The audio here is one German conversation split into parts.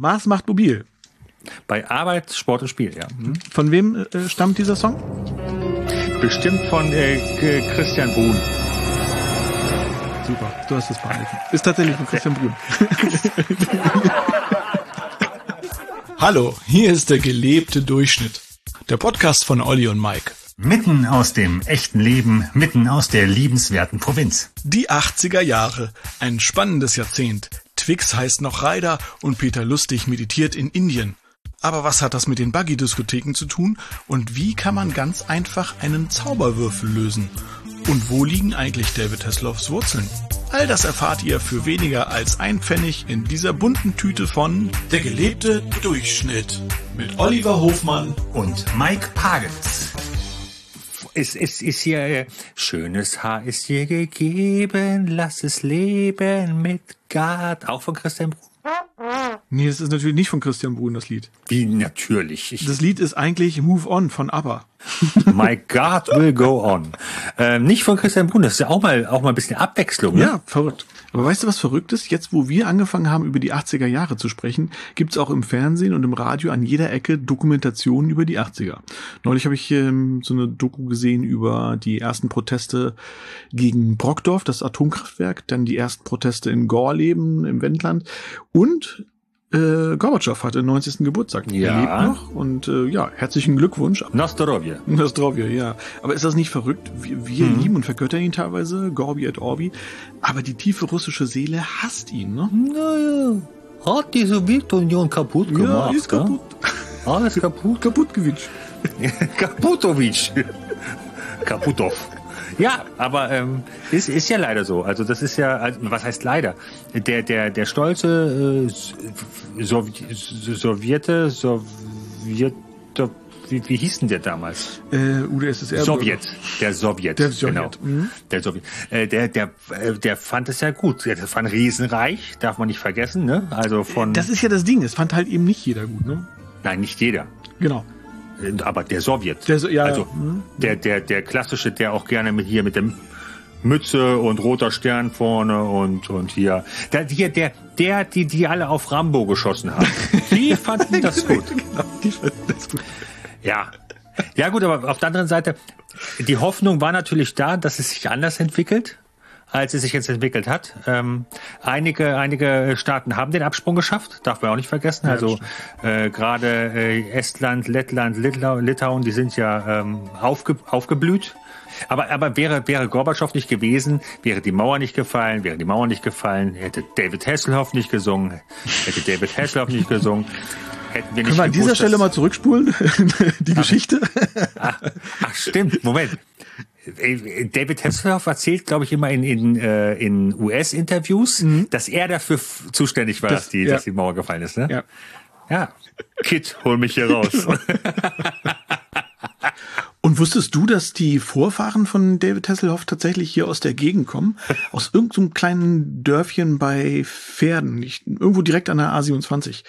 Mars macht mobil. Bei Arbeit, Sport und Spiel, ja. Hm? Von wem äh, stammt dieser Song? Bestimmt von äh, Christian Brun. Super, du hast es behalten. Ist tatsächlich von Christian Brun. Hallo, hier ist der gelebte Durchschnitt. Der Podcast von Olli und Mike. Mitten aus dem echten Leben, mitten aus der liebenswerten Provinz. Die 80er Jahre, ein spannendes Jahrzehnt. Twix heißt noch Ryder und Peter Lustig meditiert in Indien. Aber was hat das mit den Buggy-Diskotheken zu tun und wie kann man ganz einfach einen Zauberwürfel lösen? Und wo liegen eigentlich David Hasselhoffs Wurzeln? All das erfahrt ihr für weniger als ein Pfennig in dieser bunten Tüte von Der gelebte Durchschnitt mit Oliver Hofmann und Mike Pagels. Es, es ist hier, äh, schönes Haar ist dir gegeben, lass es leben mit Gott. Auch von Christian Brun. Nee, das ist natürlich nicht von Christian Brun, das Lied. Wie natürlich. Ich, Das Lied ist eigentlich Move On von ABBA. my God will go on. Ähm, nicht von Christian Brun, das ist ja auch mal, auch mal ein bisschen Abwechslung. Ne? Ja, verrückt. Aber weißt du, was verrückt ist? Jetzt, wo wir angefangen haben, über die 80er Jahre zu sprechen, gibt's auch im Fernsehen und im Radio an jeder Ecke Dokumentationen über die 80er. Neulich habe ich ähm, so eine Doku gesehen über die ersten Proteste gegen Brockdorf, das Atomkraftwerk, dann die ersten Proteste in Gorleben im Wendland und äh, Gorbatschow hatte 90. Geburtstag. Ja. Er lebt noch und äh, ja, herzlichen Glückwunsch. Nostorovje. Das drauf ja, ja. Aber ist das nicht verrückt? Wir, wir lieben und vergöttern ihn teilweise, Gorbi et Orbi, aber die tiefe russische Seele hasst ihn, ne? Naja, hat die Sowjetunion kaputt gemacht. ist gell? kaputt. Alles kaputt. kaputt gewünscht. Kaputowitsch. Kaputov. Ja, aber ähm, ist, ist ja leider so. Also das ist ja, also, was heißt leider? Der, der, der stolze äh, Sowjet, Sowjete, Sowjet, wie, wie hieß denn der damals? Äh, UdSSR. Sowjet, der Sowjet, Der Sowjet, genau, mhm. der Sowjet. Äh, der, der, äh, der fand es ja gut. Das war ein Riesenreich, darf man nicht vergessen, ne? Also von, Das ist ja das Ding, es fand halt eben nicht jeder gut, ne? nein, nicht jeder. Genau. Aber der Sowjet. Der So- ja, also. Mhm. der, der, der klassische, der auch gerne mit hier mit dem Mütze und roter Stern vorne und, und hier. Der, hier, der, der, die, die alle auf Rambo geschossen haben. Die fanden das gut. genau, die fanden das gut. Ja. Ja gut, aber auf der anderen Seite, die Hoffnung war natürlich da, dass es sich anders entwickelt, als es sich jetzt entwickelt hat. Ähm, einige, einige Staaten haben den Absprung geschafft, darf man auch nicht vergessen. also äh, gerade äh, Estland, Lettland, Litau, Litauen, die sind ja ähm, aufge, aufgeblüht. Aber, aber wäre, wäre Gorbatschow nicht gewesen, wäre die Mauer nicht gefallen, wäre die Mauer nicht gefallen, hätte David Hasselhoff nicht gesungen, hätte David Hasselhoff nicht gesungen, hätten wir nicht Können wir an dieser Stelle mal zurückspulen? die Geschichte? Ach, ach stimmt, Moment. David Hasselhoff erzählt, glaube ich, immer in, in, äh, in US-Interviews, dass er dafür zuständig war, Das- dass, die, ja. dass die Mauer gefallen ist. Ne? ja. ja. Kid, hol mich hier raus. Und wusstest du, dass die Vorfahren von David Hasselhoff tatsächlich hier aus der Gegend kommen? Aus irgendeinem kleinen Dörfchen bei Pferden, nicht, irgendwo direkt an der A27.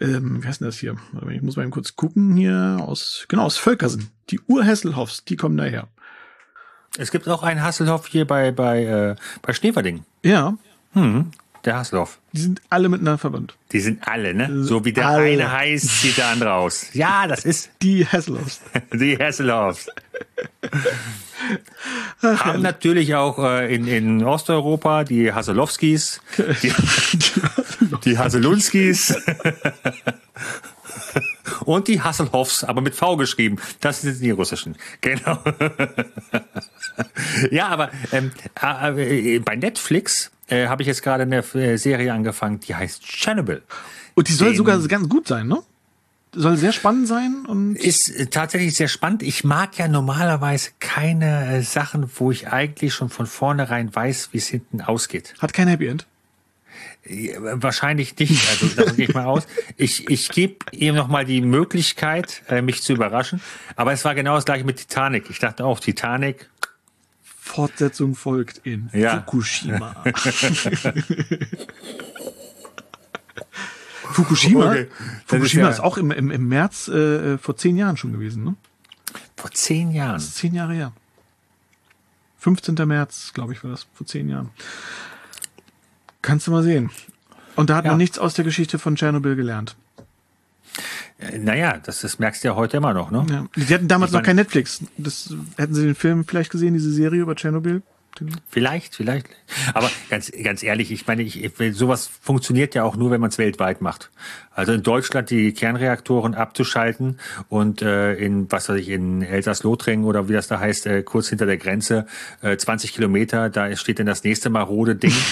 Ähm, wie heißt denn das hier? Ich muss mal eben kurz gucken hier. Aus, genau, aus Völkersen. Die Ur-Hasselhoffs, die kommen daher. Es gibt auch einen Hasselhoff hier bei, bei, äh, bei Schneeverding. Ja, Der Hasselhoff. die sind alle miteinander verwandt. Die sind alle, ne? So wie der Alle. eine heißt, sieht der andere aus. Ja, das ist Die Hasselhoffs. die Hasselhoffs. Haben natürlich auch äh, in, in Osteuropa die Hasselowskis, die, die Hasselunskis und die Hasselhoffs, aber mit V geschrieben. Das sind die russischen. Genau. ja, aber ähm, äh, äh, bei Netflix äh, habe ich jetzt gerade eine äh, Serie angefangen, die heißt Chernobyl. Und die soll Den- sogar ganz gut sein, ne? Soll sehr spannend sein und Ist äh, tatsächlich sehr spannend. Ich mag ja normalerweise keine Sachen, wo ich eigentlich schon von vornherein weiß, wie es hinten ausgeht. hat kein Happy End. Äh, Wahrscheinlich nicht, also davon gehe ich mal aus. Ich, ich gebe ihm noch mal die Möglichkeit, äh, mich zu überraschen. Aber es war genau das gleiche mit Titanic. Ich dachte auch, Titanic, Fortsetzung folgt in Ja. Fukushima. Fukushima, Okay. Fukushima ist ist, ja- auch im, im, im März äh, vor zehn Jahren schon gewesen, ne? vor zehn Jahren. Das ist zehn Jahre her. 15. März, glaube ich, war das vor zehn Jahren. Kannst du mal sehen. Und da hat Ja. man nichts aus der Geschichte von Tschernobyl gelernt. Äh, Naja, das, das merkst du ja heute immer noch, ne? Ja. Die hatten damals Ich noch kein Netflix. Das, hätten sie den Film vielleicht gesehen, diese Serie über Tschernobyl? Vielleicht, vielleicht. Aber ganz, ganz ehrlich, ich meine, ich, ich, sowas funktioniert ja auch nur, wenn man es weltweit macht. Also in Deutschland die Kernreaktoren abzuschalten und äh, in, was weiß ich, in Elsass-Lothringen oder wie das da heißt, äh, kurz hinter der Grenze, äh, 20 Kilometer, da steht dann das nächste marode Ding.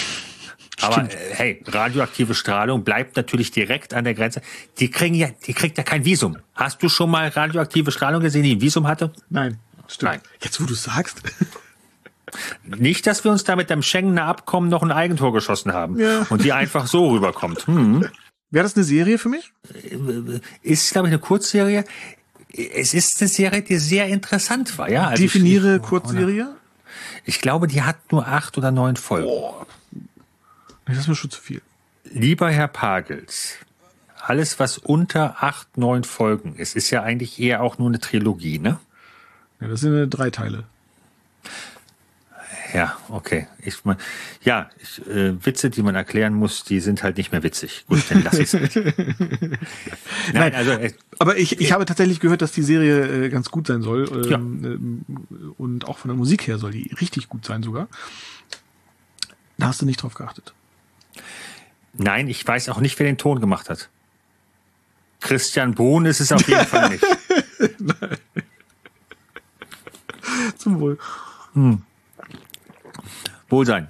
Aber äh, hey, radioaktive Strahlung bleibt natürlich direkt an der Grenze. Die kriegen ja, die kriegt ja kein Visum. Hast du schon mal radioaktive Strahlung gesehen, die ein Visum hatte? Nein, stimmt. Nein. Jetzt, wo du sagst. Nicht, dass wir uns da mit dem Schengener Abkommen noch ein Eigentor geschossen haben Ja. und die einfach so rüberkommt. Hm. Wäre das eine Serie für mich? Ist, glaube ich, eine Kurzserie. Es ist eine Serie, die sehr interessant war. Ja, also Definiere ich, Kurzserie? Ich glaube, die hat nur acht oder neun Folgen. Das ist mir schon zu viel. Lieber Herr Pagels, alles, was unter acht, neun Folgen ist, ist ja eigentlich eher auch nur eine Trilogie, ne? Ja, das sind äh, drei Teile. Ja, okay. Ich mein, ja, ich, äh, Witze, die man erklären muss, die sind halt nicht mehr witzig. Gut, dann lass ich's. Nein, Nein. also äh, Aber ich, ich habe tatsächlich gehört, dass die Serie äh, ganz gut sein soll. Ähm, ähm, Und auch von der Musik her soll die richtig gut sein sogar. Da hast du nicht drauf geachtet. Nein, ich weiß auch nicht, wer den Ton gemacht hat. Christian Bohn ist es auf jeden Fall nicht. Zum Wohl. Wohl sein.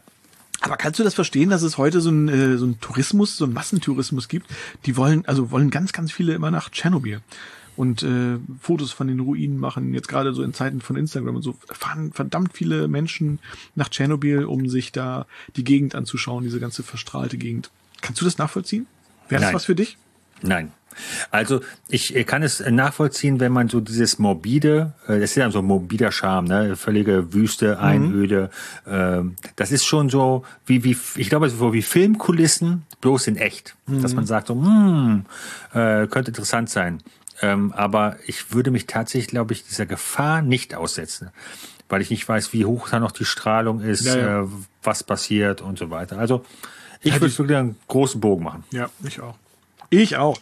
Aber kannst du das verstehen, dass es heute so ein, äh, so ein Tourismus, so ein Massentourismus gibt? Die wollen, also wollen ganz, ganz viele immer nach Tschernobyl und äh, Fotos von den Ruinen machen. Jetzt gerade so in Zeiten von Instagram und so fahren verdammt viele Menschen nach Tschernobyl, um sich da die Gegend anzuschauen, diese ganze verstrahlte Gegend. Kannst du das nachvollziehen? Wäre das Nein. was für dich? Nein. Also ich äh, kann es nachvollziehen, wenn man so dieses morbide, äh, das ist ja so ein morbider Charme, ne? völlige Wüste, Einöde. ähm, Das ist schon so wie wie ich glaube so wie Filmkulissen bloß in echt, dass man sagt so, hm, äh, könnte interessant sein. Ähm, aber ich würde mich tatsächlich, glaube ich, dieser Gefahr nicht aussetzen, weil ich nicht weiß, wie hoch da noch die Strahlung ist, Ja, ja. Äh, was passiert und so weiter. Also ich würde wirklich einen großen Bogen machen. Ja, ich auch. Ich auch.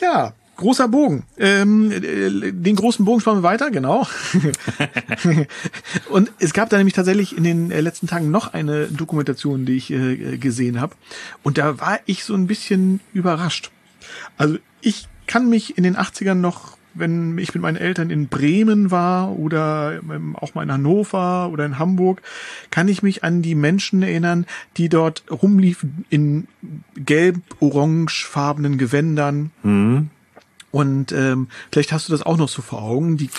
Ja, großer Bogen. Ähm, äh, den großen Bogen spannen wir weiter, genau. Und es gab da nämlich tatsächlich in den äh, letzten Tagen noch eine Dokumentation, die ich äh, gesehen habe. Und da war ich so ein bisschen überrascht. Also ich kann mich in den 80ern noch, wenn ich mit meinen Eltern in Bremen war oder ähm, auch mal in Hannover oder in Hamburg, kann ich mich an die Menschen erinnern, die dort rumliefen in gelb-orangefarbenen Gewändern. Und ähm, vielleicht hast du das auch noch so vor Augen. Die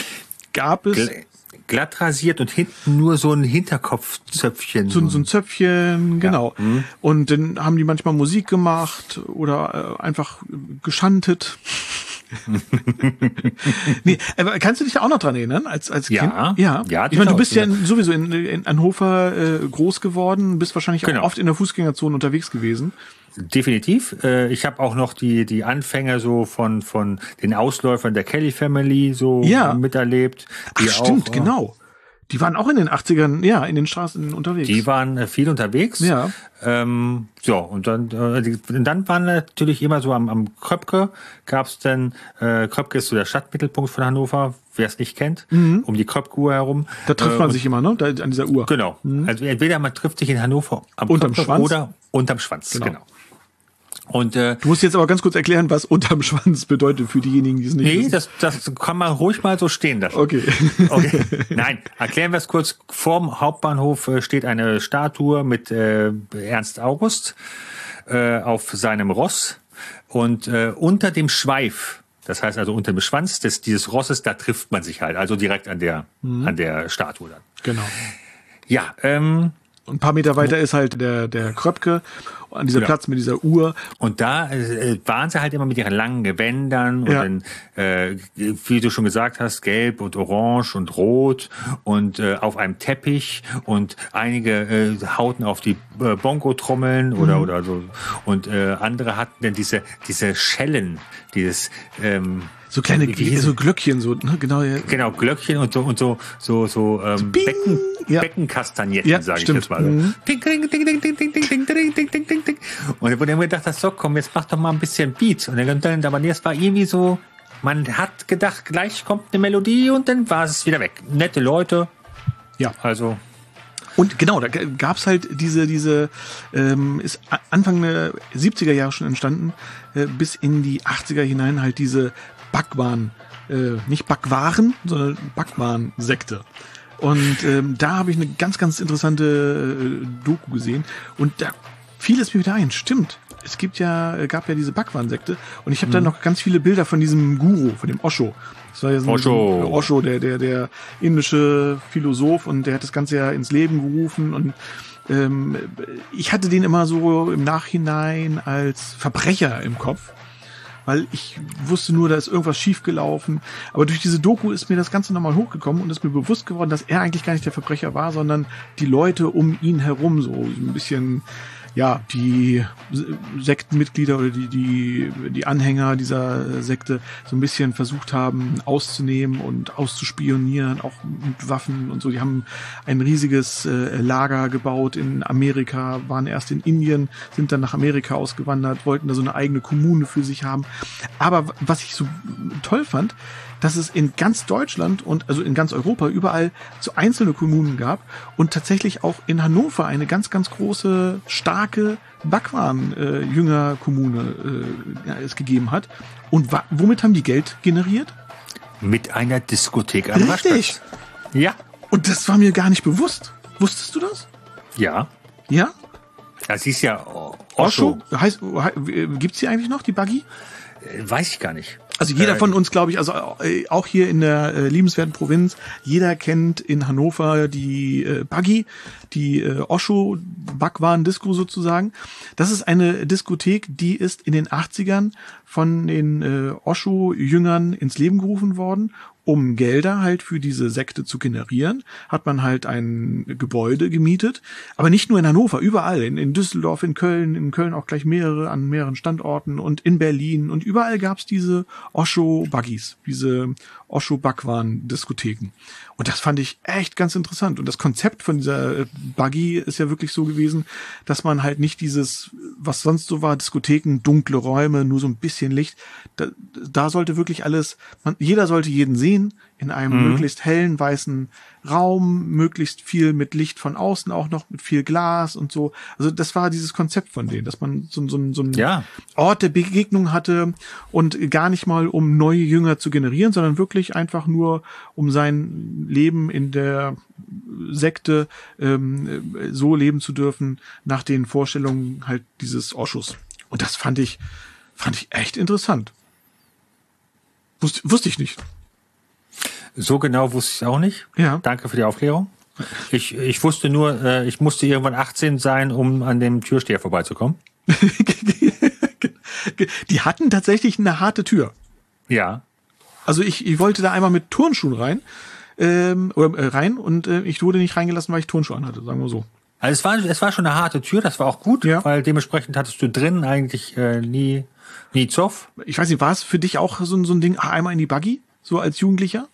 gab es. Gl- glatt rasiert und hinten nur so ein Hinterkopfzöpfchen. so, so ein Zöpfchen, genau. Und dann haben die manchmal Musik gemacht oder äh, einfach geschantet. nee, aber kannst du dich da auch noch dran erinnern, als, als Ja. Kind? Ja, Ja, Ich meine, du bist ja ja. in, sowieso in, in Hannover äh, groß geworden, bist wahrscheinlich Genau. auch oft in der Fußgängerzone unterwegs gewesen. Definitiv. Äh, Ich habe auch noch die, die Anfänge so von, von den Ausläufern der Kelly Family so Ja. miterlebt. Ach, stimmt, auch, äh, genau. Die waren auch in den 80ern, ja, in den Straßen unterwegs. Die waren äh, viel unterwegs. Ja. Ähm, so, und dann, äh, dann waren natürlich immer so am, am Kröpke, gab's dann, äh, Kröpke ist so der Stadtmittelpunkt von Hannover, wer es nicht kennt, um die Kröpke-Uhr herum. Mhm. da trifft Äh, man und- sich immer, ne? Da, an dieser Uhr. Genau. Also entweder man trifft sich in Hannover am Unterm Kröpke Schwanz. oder unterm Schwanz. Genau. Genau. Und äh, Du musst jetzt aber ganz kurz erklären, was unterm Schwanz bedeutet für diejenigen, die es nicht nee, wissen. das, das kann man ruhig mal so stehen lassen. Okay. Okay. Nein, erklären wir es kurz. Vorm Hauptbahnhof äh, steht eine Statue mit äh, Ernst August äh, auf seinem Ross und äh, unter dem Schweif, das heißt also unter dem Schwanz des, dieses Rosses, da trifft man sich halt, also direkt an der, an der Statue dann. Genau. Ja, ähm, ein paar Meter weiter ist halt der, der Kröpke an dieser Genau. Platz mit dieser Uhr. Und da äh, waren sie halt immer mit ihren langen Gewändern und Ja. dann, äh, wie du schon gesagt hast, gelb und orange und rot und äh, auf einem Teppich und einige äh, hauten auf die äh, Bongo-Trommeln Mhm. oder oder so und äh, andere hatten dann diese diese Schellen, dieses ähm, so kleine so Glöckchen, so, ne? Genau, ja. genau Glöckchen und so und so, so, so, ähm, Becken, ja. Beckenkastagnetten, ja, sage ich jetzt mal. und Und wo dann gedacht hast, so komm, jetzt mach doch mal ein bisschen Beat. Und dann, dann aber nee, es war irgendwie so, man hat gedacht, gleich kommt eine Melodie und dann war es wieder weg. Nette Leute. Ja. Also. Und genau, da gab es halt diese, diese, ähm, ist Anfang der 70er Jahre schon entstanden, äh, bis in die 80er hinein halt diese Backwaren, äh, nicht Backwaren, sondern Backwaren-Sekte. Und ähm, da habe ich eine ganz, ganz interessante äh, Doku gesehen und da fiel es mir wieder ein. Stimmt. Es gibt ja, äh, gab ja diese Backwaren-Sekte und ich habe da noch ganz viele Bilder von diesem Guru, von dem Osho. Das war ja so ein- Osho. Osho, der, der, der indische Philosoph und der hat das Ganze ja ins Leben gerufen und ähm, ich hatte den immer so im Nachhinein als Verbrecher im Kopf, weil ich wusste nur, da ist irgendwas schiefgelaufen. Aber durch diese Doku ist mir das Ganze nochmal hochgekommen und ist mir bewusst geworden, dass er eigentlich gar nicht der Verbrecher war, sondern die Leute um ihn herum so, ein bisschen ja, die Sektenmitglieder oder die, die, die Anhänger dieser Sekte so ein bisschen versucht haben auszunehmen und auszuspionieren, auch mit Waffen und so. Die haben ein riesiges äh, Lager gebaut in Amerika, waren erst in Indien, sind dann nach Amerika ausgewandert, wollten da so eine eigene Kommune für sich haben. Aber was ich so toll fand, dass es in ganz Deutschland und also in ganz Europa überall so einzelne Kommunen gab und tatsächlich auch in Hannover eine ganz, ganz große, starke Backwaren-Jünger-Kommune äh, ja, es gegeben hat. Und womit haben die Geld generiert? mit einer Diskothek am Richtig. Ja. Und das war mir gar nicht bewusst. Wusstest du das? Ja. Ja? Das hieß ja Osho? Osho. Heißt, he- gibt's die eigentlich noch, die Buggy? Äh, Weiß ich gar nicht. Also jeder von uns, glaube ich, also äh, auch hier in der äh, liebenswerten Provinz, jeder kennt in Hannover die äh, Buggy, die äh, Osho Backwaren Disco sozusagen. Das ist eine Diskothek, die ist in den 80ern von den äh, Osho Jüngern ins Leben gerufen worden um Gelder halt für diese Sekte zu generieren, hat man halt ein Gebäude gemietet. Aber nicht nur in Hannover, überall. In, in Düsseldorf, in Köln, in Köln auch gleich mehrere, an mehreren Standorten und in Berlin. Und überall gab's diese Osho-Buggies, diese Osho-Backwaren-Diskotheken. Und das fand ich echt ganz interessant. Und das Konzept von dieser äh, Buggy ist ja wirklich so gewesen, dass man halt nicht dieses, was sonst so war, Diskotheken, dunkle Räume, nur so ein bisschen Licht. Da, da sollte wirklich alles, man, jeder sollte jeden sehen, in einem möglichst hellen, weißen Raum, möglichst viel mit Licht von außen auch noch, mit viel Glas und so. Also das war dieses Konzept von denen, dass man so, so, so einen Ja. Ort der Begegnung hatte und gar nicht mal um neue Jünger zu generieren, sondern wirklich einfach nur um sein Leben in der Sekte ähm, so leben zu dürfen nach den Vorstellungen halt dieses Oschus. Und das fand ich fand ich echt interessant. Wusste, wusste ich nicht. So genau wusste ich es auch nicht. Ja. Danke für die Aufklärung. Ich, ich wusste nur, äh, ich musste irgendwann 18 sein, um an dem Türsteher vorbeizukommen. Die hatten tatsächlich eine harte Tür. Ja. Also ich, ich wollte da einmal mit Turnschuhen rein ähm, oder äh, rein und äh, ich wurde nicht reingelassen, weil ich Turnschuhe anhatte, sagen wir so. Also es war, es war schon eine harte Tür, das war auch gut, Ja. weil dementsprechend hattest du drin eigentlich äh, nie, nie Zoff. Ich weiß nicht, war es für dich auch so, ein- so ein Ding, ah, einmal in die Buggy, so als Jugendlicher?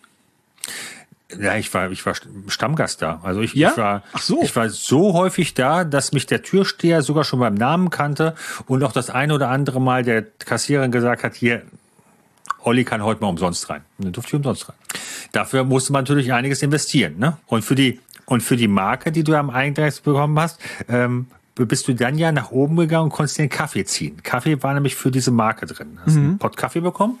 Ja, ich war, ich war Stammgast da. Also ich, Ja? ich war, so. ich war so häufig da, dass mich der Türsteher sogar schon beim Namen kannte und auch das eine oder andere Mal der Kassiererin gesagt hat, hier, Olli kann heute mal umsonst rein. Und dann durfte ich umsonst rein. Dafür musste man natürlich einiges investieren, ne? Und für die, und für die Marke, die du am Eingang bekommen hast, ähm, bist du dann ja nach oben gegangen und konntest einen Kaffee ziehen. Kaffee war nämlich für diese Marke drin. Hast einen Pott Kaffee bekommen.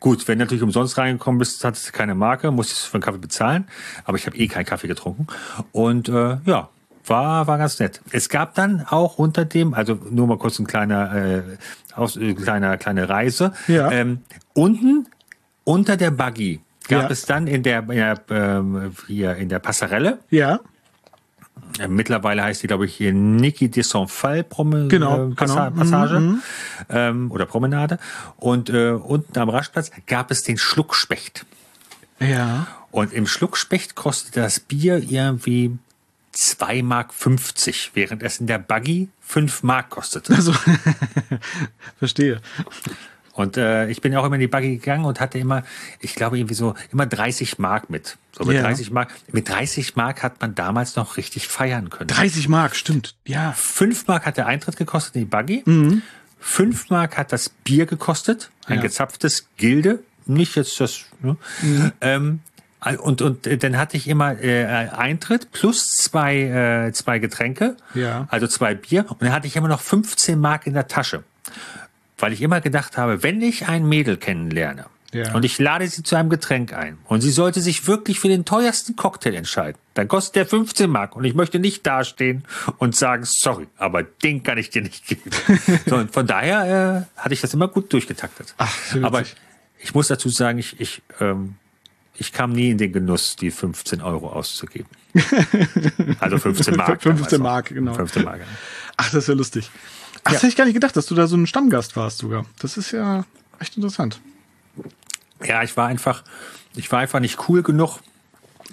Gut, wenn du natürlich umsonst reingekommen bist, hattest du keine Marke, musstest du für einen Kaffee bezahlen. Aber ich habe eh keinen Kaffee getrunken. Und äh, ja, war, war ganz nett. Es gab dann auch unter dem, also nur mal kurz ein kleiner, äh, aus, äh, kleiner, kleine Reise. Ja. Ähm, unten unter der Buggy gab Ja. es dann in der, in der ähm, hier in der Passerelle, Ja. Äh, mittlerweile heißt die, glaube ich, hier Niki de Sonfal Prom Genau, äh, Passa genau. Passage ähm, oder Promenade. Und äh, unten am Rastplatz gab es den Schluckspecht. Ja. Und im Schluckspecht kostete das Bier irgendwie 2,50 Mark, während es in der Buggy 5 Mark kostete. Also, verstehe. Und äh, ich bin auch immer in die Buggy gegangen und hatte immer, ich glaube irgendwie so, immer 30 Mark mit. So mit Ja. 30 Mark. Mit 30 Mark hat man damals noch richtig feiern können. 30 Mark, stimmt. Ja. 5 Mark hat der Eintritt gekostet in die Buggy. Mhm. 5 Mark hat das Bier gekostet. Ein Ja. gezapftes Gilde. Nicht jetzt das. Ne? Mhm. Ähm, und, und äh, dann hatte ich immer äh, Eintritt plus zwei, äh, zwei Getränke, Ja. also zwei Bier. Und dann hatte ich immer noch 15 Mark in der Tasche. Weil ich immer gedacht habe, wenn ich ein Mädel kennenlerne Ja. und ich lade sie zu einem Getränk ein und sie sollte sich wirklich für den teuersten Cocktail entscheiden, dann kostet der 15 Mark und ich möchte nicht dastehen und sagen, sorry, aber den kann ich dir nicht geben. so, und von daher äh, hatte ich das immer gut durchgetaktet. Ach, aber ich muss dazu sagen, ich, ich, ähm, ich kam nie in den Genuss, die 15 Euro auszugeben. Also 15 Mark. 15 damals noch. Mark, genau. 15 Mark. ja. Ach, das ist ja lustig. Ach, das hätte ich gar nicht gedacht, dass du da so ein Stammgast warst sogar. Das ist ja echt interessant. Ja, ich war einfach, ich war einfach nicht cool genug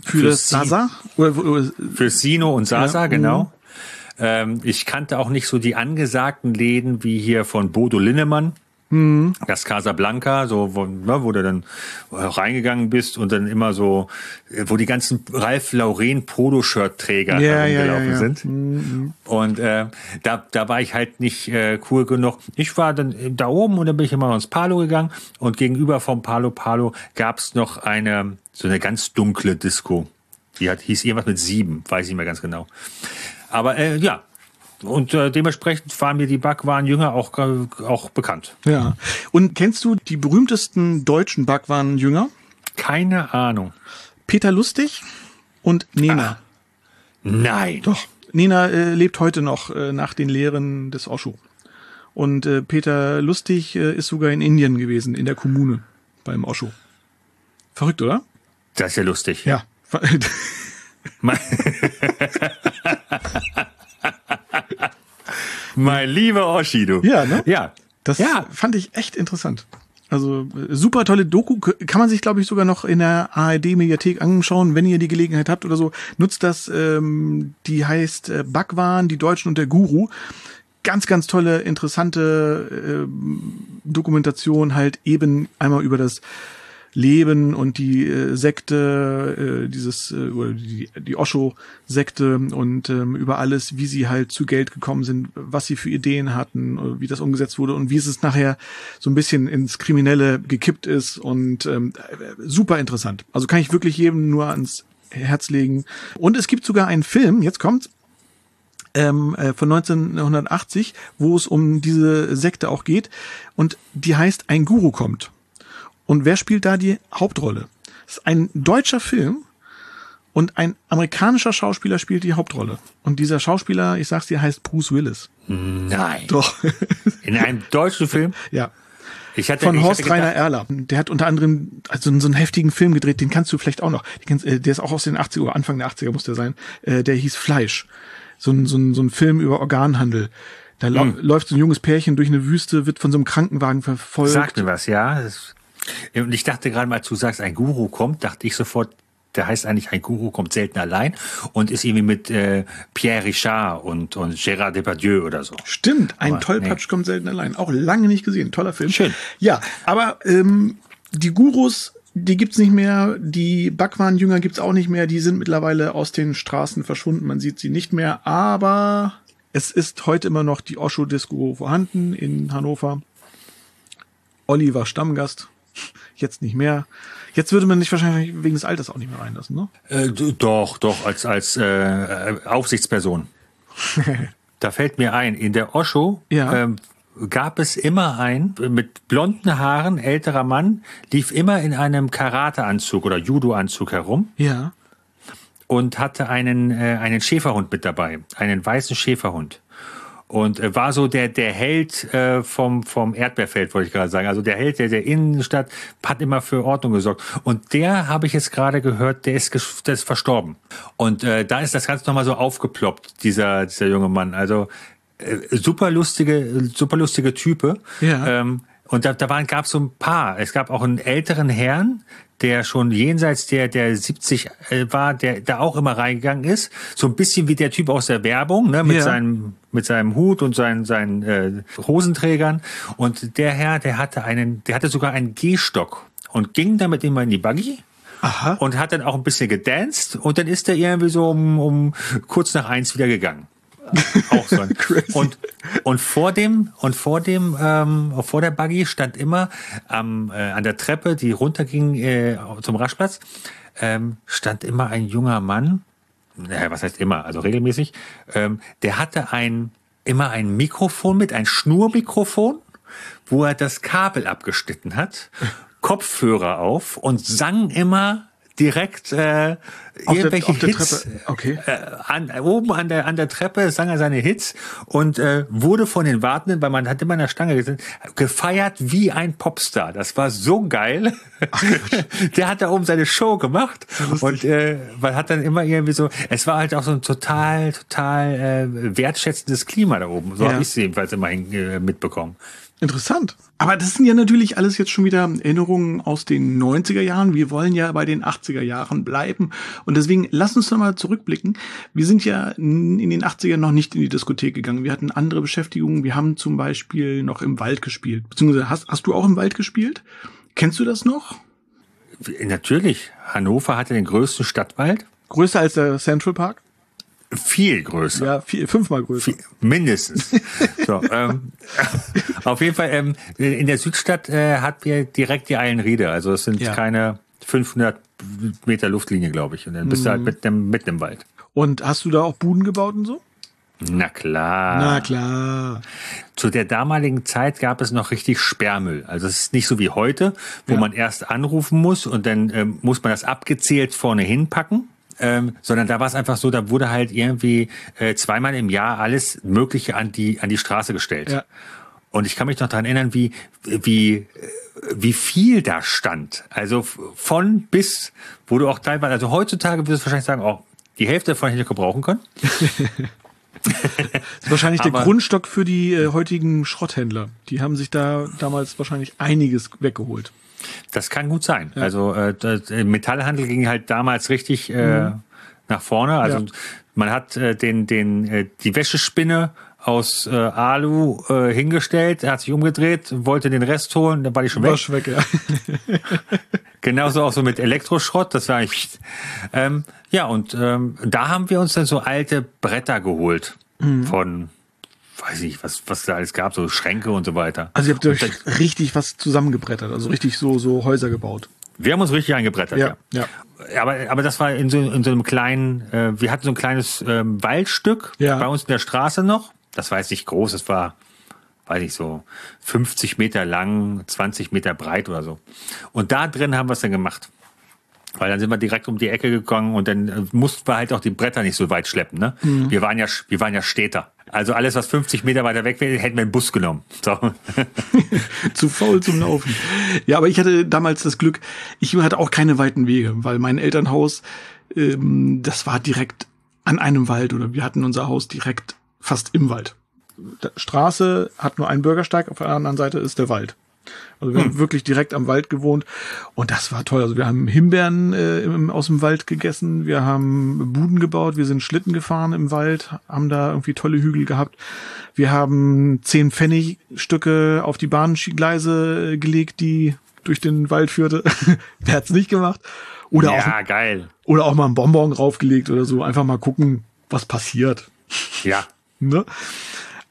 Für, Für. Sasa? Oder, oder, für Sino und Sasa, Ja, genau. Ähm, ich kannte auch nicht so die angesagten Läden wie hier von Bodo Linnemann. Mhm. Das Casablanca, so wo, ne, wo du dann reingegangen bist und dann immer so, äh, wo die ganzen Ralf Lauren Polo-Shirt-Träger Ja, ja, ja, herumgelaufen ja. sind. Und äh, da, da war ich halt nicht äh, cool genug. Ich war dann da oben und dann bin ich immer ins Palo gegangen und gegenüber vom Palo Palo gab's noch eine so eine ganz dunkle Disco. Die hat, hieß irgendwas mit sieben, weiß ich nicht mehr ganz genau. Aber äh, ja, und äh, dementsprechend waren mir die Backwaren jünger auch, äh, auch bekannt. ja. Und kennst du die berühmtesten deutschen Backwaren-Jünger? Keine Ahnung. Peter Lustig und Nena. Nein. Doch. Nena äh, lebt heute noch äh, nach den Lehren des Osho. Und äh, Peter Lustig äh, ist sogar in Indien gewesen, in der Kommune beim Osho. Verrückt, oder? Das ist ja lustig. Ja. Mein, lieber Oschi, du. Ja, ne? Ja. Das Ja. fand ich echt interessant. Also äh, super tolle Doku, kann man sich glaube ich sogar noch in der ARD-Mediathek anschauen, wenn ihr die Gelegenheit habt oder so. Nutzt das, ähm, die heißt äh, Backwaren, die Deutschen und der Guru. Ganz, ganz tolle, interessante ähm, Dokumentation halt eben einmal über das Leben und die äh, Sekte, äh, dieses äh, oder die, die Osho-Sekte und ähm, über alles, wie sie halt zu Geld gekommen sind, was sie für Ideen hatten, äh, wie das umgesetzt wurde und wie es nachher so ein bisschen ins Kriminelle gekippt ist und ähm, äh, super interessant. Also kann ich wirklich jedem nur ans Herz legen. Und es gibt sogar einen Film, jetzt kommt's, ähm, äh, von 1980, wo es um diese Sekte auch geht und die heißt Ein Guru kommt. Und wer spielt da die Hauptrolle? Das ist ein deutscher Film und ein amerikanischer Schauspieler spielt die Hauptrolle. Und dieser Schauspieler, ich sag's dir, heißt Bruce Willis. Nein. Doch. In einem deutschen Film? ja. Ich hatte, Von Horst Rainer Erler. Der hat unter anderem also so einen heftigen Film gedreht, den kannst du vielleicht auch noch. Kennst, äh, der ist auch aus den 80er, oder Anfang der 80er muss der sein. Äh, der hieß Fleisch. So ein, so ein, so ein Film über Organhandel. Da Hm. läuft so ein junges Pärchen durch eine Wüste, wird von so einem Krankenwagen verfolgt. Sagt mir was, ja. Das- Und ich dachte gerade mal, als du sagst, ein Guru kommt, dachte ich sofort, der heißt eigentlich, ein Guru kommt selten allein und ist irgendwie mit äh, Pierre Richard und, und Gérard Depardieu oder so. Stimmt, ein Aber, Tollpatsch kommt selten allein. Auch lange nicht gesehen. Toller Film. Schön. Ja, aber ähm, die Gurus, die gibt's nicht mehr. Die Backwaren-Jünger gibt's auch nicht mehr. Die sind mittlerweile aus den Straßen verschwunden. Man sieht sie nicht mehr. Aber es ist heute immer noch die Osho-Disco vorhanden in Hannover. Olli war Stammgast. Jetzt nicht mehr. Jetzt würde man dich wahrscheinlich wegen des Alters auch nicht mehr reinlassen, ne? Äh, doch, doch, als, als äh, äh, Aufsichtsperson. da fällt mir ein, in der Osho Ja. ähm, gab es immer einen mit blonden Haaren, älterer Mann, lief immer in einem Karateanzug oder Judo-Anzug herum Ja. und hatte einen, äh, einen Schäferhund mit dabei, einen weißen Schäferhund. Und äh, war so der, der Held äh, vom, vom Erdbeerfeld, wollte ich gerade sagen. Also der Held der, der Innenstadt hat immer für Ordnung gesorgt. Und der, habe ich jetzt gerade gehört, der ist, der ist verstorben. Und äh, da ist das Ganze nochmal so aufgeploppt, dieser, dieser junge Mann. Also äh, super lustige, super lustige Type. Ja. Ähm, Und da, da waren, gab es so ein paar. Es gab auch einen älteren Herrn, der schon jenseits der, der 70 äh, war, der da auch immer reingegangen ist. So ein bisschen wie der Typ aus der Werbung, ne, mit Ja. seinem, mit seinem Hut und seinen, seinen äh, Hosenträgern. Und der Herr, der hatte einen, der hatte sogar einen Gehstock und ging damit immer in die Buggy. Aha. Und hat dann auch ein bisschen gedanced und dann ist er irgendwie so um, um kurz nach eins wieder gegangen. Auch so ein. und, und vor dem, und vor dem, ähm, vor der Buggy stand immer am, äh, an der Treppe, die runterging äh, zum Raschplatz, ähm, stand immer ein junger Mann, naja, was heißt immer, also regelmäßig, ähm, der hatte ein, immer ein Mikrofon mit, ein Schnurmikrofon, wo er das Kabel abgeschnitten hat, Kopfhörer auf und sang immer direkt äh, Auf irgendwelche der Hits okay. äh, an, oben an der an der Treppe sang er seine Hits und äh, wurde von den Wartenden, weil man hat immer an der Stange gesessen, gefeiert wie ein Popstar. Das war so geil. der hat da oben seine Show gemacht und äh, man hat dann immer irgendwie so, es war halt auch so ein total total äh, wertschätzendes Klima da oben. So Ja. habe ich es jedenfalls immerhin äh, mitbekommen. Interessant. Aber das sind ja natürlich alles jetzt schon wieder Erinnerungen aus den 90er Jahren. Wir wollen ja bei den 80er Jahren bleiben. Und deswegen lass uns noch mal zurückblicken. Wir sind ja in den 80ern noch nicht in die Diskothek gegangen. Wir hatten andere Beschäftigungen. Wir haben zum Beispiel noch im Wald gespielt. Beziehungsweise hast, hast du auch im Wald gespielt? Kennst du das noch? Natürlich, Hannover hatte den größten Stadtwald, Größer als der Central Park? Viel größer. Ja, vier, fünfmal größer. Viel- Mindestens. so, ähm, auf jeden Fall, ähm, in der Südstadt äh, hat wir direkt die Eilenriede. Also es sind Ja. keine 500 Meter Luftlinie, glaube ich. Und dann bist du halt mit dem, mit dem Wald. Und hast du da auch Buden gebaut und so? Na klar. Na klar. Zu der damaligen Zeit gab es noch richtig Sperrmüll. Also es ist nicht so wie heute, wo Ja. man erst anrufen muss und dann ähm, muss man das abgezählt vorne hinpacken. Ähm, sondern da war es einfach so, da wurde halt irgendwie äh, zweimal im Jahr alles Mögliche an die an die Straße gestellt. Ja. Und ich kann mich noch daran erinnern, wie wie äh, wie viel da stand. Also von bis, wo du auch teilweise, also heutzutage würdest du wahrscheinlich sagen, oh, die Hälfte davon hätte ich gebrauchen können. Das ist wahrscheinlich der Aber- Grundstock für die äh, heutigen Schrotthändler. Die haben sich da damals wahrscheinlich einiges weggeholt. Das kann gut sein. Also äh, der Metallhandel ging halt damals richtig äh, nach vorne. Also Ja. man hat äh, den, den, äh, die Wäschespinne aus äh, Alu äh, hingestellt, hat sich umgedreht, wollte den Rest holen, dann war die schon weg. Wasch weg, ja. Genauso auch so mit Elektroschrott, das war ich. Ähm, ja, und ähm, da haben wir uns dann so alte Bretter geholt von, weiß ich, was, was da alles gab, so Schränke und so weiter. Also ihr habt euch richtig was zusammengebrettert, also richtig so, so Häuser gebaut. Wir haben uns richtig eingebrettert, ja. ja. Ja, Aber, aber das war in so, in so einem kleinen, äh, wir hatten so ein kleines ähm, Waldstück Ja. bei uns in der Straße noch. Das war jetzt nicht groß, das war, weiß ich so, 50 Meter lang, 20 Meter breit oder so. Und da drin haben wir es dann gemacht. Weil dann sind wir direkt um die Ecke gegangen und dann äh, mussten wir halt auch die Bretter nicht so weit schleppen. Ne? Mhm. Wir waren ja, wir waren ja Städter. Also alles, was 50 Meter weiter weg wäre, hätten wir einen Bus genommen. So. Zu faul zum Laufen. Ja, aber ich hatte damals das Glück, ich hatte auch keine weiten Wege, weil mein Elternhaus, ähm, das war direkt an einem Wald oder wir hatten unser Haus direkt fast im Wald. Straße hat nur einen Bürgersteig, auf der anderen Seite ist der Wald. Also wir haben wirklich direkt am Wald gewohnt und das war toll. Also wir haben Himbeeren äh, im, aus dem Wald gegessen, wir haben Buden gebaut, wir sind Schlitten gefahren im Wald, haben da irgendwie tolle Hügel gehabt. Wir haben zehn Pfennigstücke auf die Bahngleise äh, gelegt, die durch den Wald führte. Wer hat's nicht gemacht? Oder auch ja, geil. oder auch mal einen Bonbon raufgelegt oder so. Einfach mal gucken, was passiert. Ja. Ne?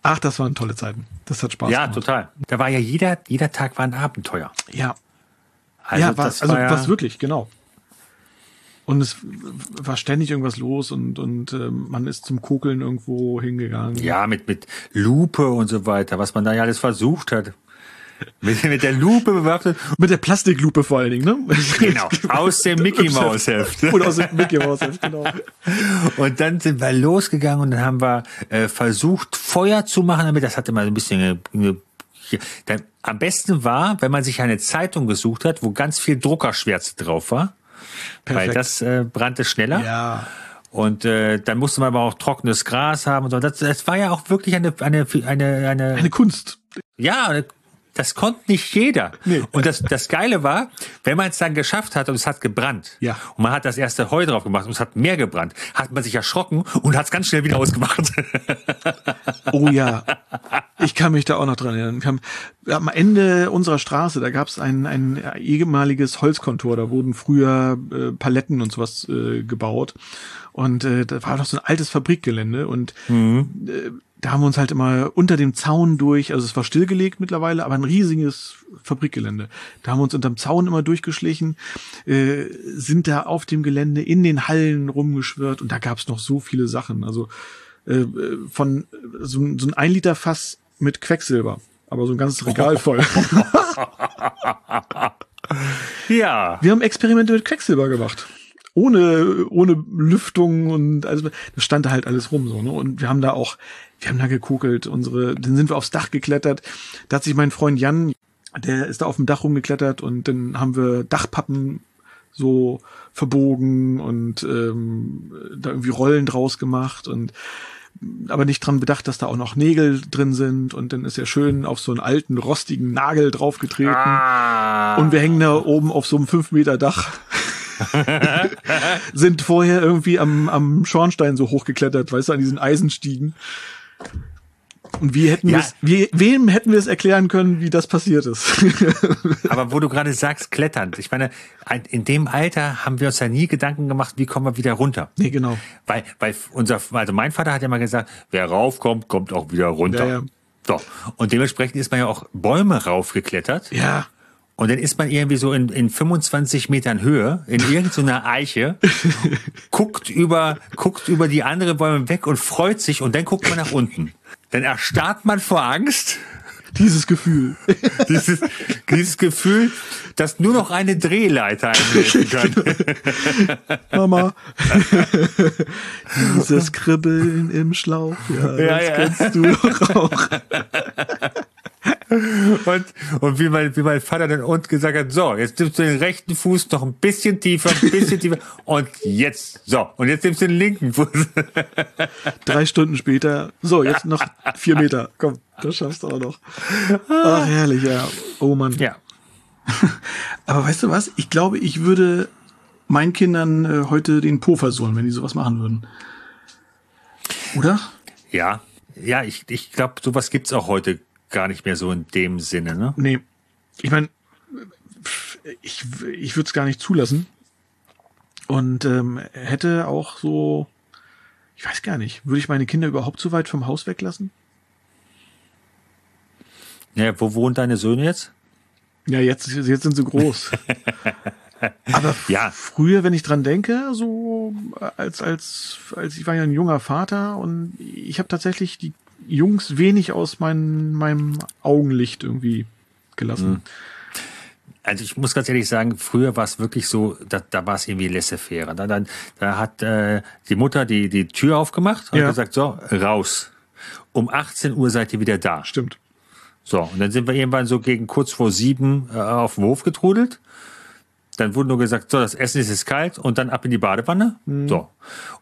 Ach, das waren tolle Zeiten. Das hat Spaß Ja, gemacht. total. Da war ja jeder, jeder Tag war ein Abenteuer. Ja, Also ja, war, das also war ja, was wirklich, genau. Und es war ständig irgendwas los und, und ähm, man ist zum Kokeln irgendwo hingegangen. Ja, mit, mit Lupe und so weiter, was man da ja alles versucht hat. Mit, mit der Lupe bewaffnet. Mit der Plastiklupe vor allen Dingen, ne? Genau, aus dem Mickey Mouse Heft. Oder aus dem Mickey Mouse Heft, genau. Und dann sind wir losgegangen und dann haben wir äh, versucht, Feuer zu machen, damit das hatte mal so ein bisschen eine, eine. Dann, am besten war, wenn man sich eine Zeitung gesucht hat, wo ganz viel Druckerschwärze drauf war, weil Perfekt. das äh, brannte schneller. Ja, Und äh, dann musste man aber auch trockenes Gras haben und so. Das, das war ja auch wirklich eine eine eine eine, eine Kunst. ja eine, das konnte nicht jeder. Nee. Und das, das Geile war, wenn man es dann geschafft hat und es hat gebrannt. Ja. Und man hat das erste Heu drauf gemacht und es hat mehr gebrannt, hat man sich erschrocken und hat es ganz schnell wieder ausgemacht. Oh ja, ich kann mich da auch noch dran erinnern. Wir haben, am Ende unserer Straße, da gab es ein, ein ehemaliges Holzkontor, da wurden früher äh, Paletten und sowas äh, gebaut. Und äh, da war noch so ein altes Fabrikgelände und äh, da haben wir uns halt immer unter dem Zaun durch, also es war stillgelegt mittlerweile, aber ein riesiges Fabrikgelände. Da haben wir uns unterm Zaun immer durchgeschlichen, äh, sind da auf dem Gelände in den Hallen rumgeschwirrt und da gab es noch so viele Sachen. Also äh, von so, ein- so ein ein Liter Fass mit Quecksilber, aber so ein ganzes Regal voll. ja. Wir haben Experimente mit Quecksilber gemacht. Ohne, ohne Lüftung und alles. Das stand da halt alles rum, so, ne? Und wir haben da auch, wir haben da gekokelt, unsere, dann sind wir aufs Dach geklettert. Da hat sich mein Freund Jan, der ist da auf dem Dach rumgeklettert und dann haben wir Dachpappen so verbogen und ähm, da irgendwie Rollen draus gemacht und aber nicht dran bedacht, dass da auch noch Nägel drin sind und dann ist er schön auf so einen alten, rostigen Nagel draufgetreten. Ah. Und wir hängen da oben auf so einem 5 Meter Dach. sind vorher irgendwie am, am Schornstein so hochgeklettert, weißt du, an diesen Eisenstiegen. Und wie hätten Ja. wir wem hätten wir es erklären können, wie das passiert ist? Aber wo du gerade sagst, klettern. Ich meine, ein- in dem Alter haben wir uns ja nie Gedanken gemacht, wie kommen wir wieder runter. nee, genau. Weil, weil unser, also mein Vater hat ja mal gesagt, wer raufkommt, kommt auch wieder runter. Ja, ja. So. Und dementsprechend ist man ja auch Bäume raufgeklettert. Ja. Und dann ist man irgendwie so in, in 25 Metern Höhe in irgendeiner Eiche, guckt über, guckt über die anderen Bäume weg und freut sich und dann guckt man nach unten. Dann erstarrt man vor Angst. Dieses Gefühl. Dieses, dieses Gefühl, dass nur noch eine Drehleiter einem helfen kann. Mama. Dieses Kribbeln im Schlauch. Ja, Ja, das ja. kennst du doch auch. Und, und wie, mein, wie mein Vater dann und gesagt hat, so, jetzt nimmst du den rechten Fuß noch ein bisschen tiefer, ein bisschen tiefer und jetzt, so, und jetzt nimmst du den linken Fuß. Drei Stunden später. So, jetzt noch vier Meter. Komm, das schaffst du auch noch. Ach, herrlich, ja. Oh Mann. Ja. Aber weißt du was? Ich glaube, ich würde meinen Kindern äh, heute den Po versohlen, wenn die sowas machen würden. Oder? Ja, ja, ich, ich glaube, sowas gibt's auch heute gar nicht mehr so in dem Sinne, ne? Nee. Ich meine, ich, ich würde es gar nicht zulassen. Und ähm, hätte auch so, ich weiß gar nicht, würde ich meine Kinder überhaupt so weit vom Haus weglassen? Ja, wo wohnen deine Söhne jetzt? Ja, jetzt, jetzt sind sie groß. Aber Ja. früher, wenn ich dran denke, so als als als ich war ja ein junger Vater und ich habe tatsächlich die Jungs wenig aus mein, meinem Augenlicht irgendwie gelassen. Also ich muss ganz ehrlich sagen, früher war es wirklich so, da, da war es irgendwie laissez-faire. Da, da, da hat äh, die Mutter die, die Tür aufgemacht und Ja. gesagt, so, raus. Um 18 Uhr seid ihr wieder da. Stimmt. So, und dann sind wir irgendwann so gegen kurz vor sieben äh, auf den Hof getrudelt. Dann wurde nur gesagt, so, das Essen ist jetzt kalt und dann ab in die Badewanne. So.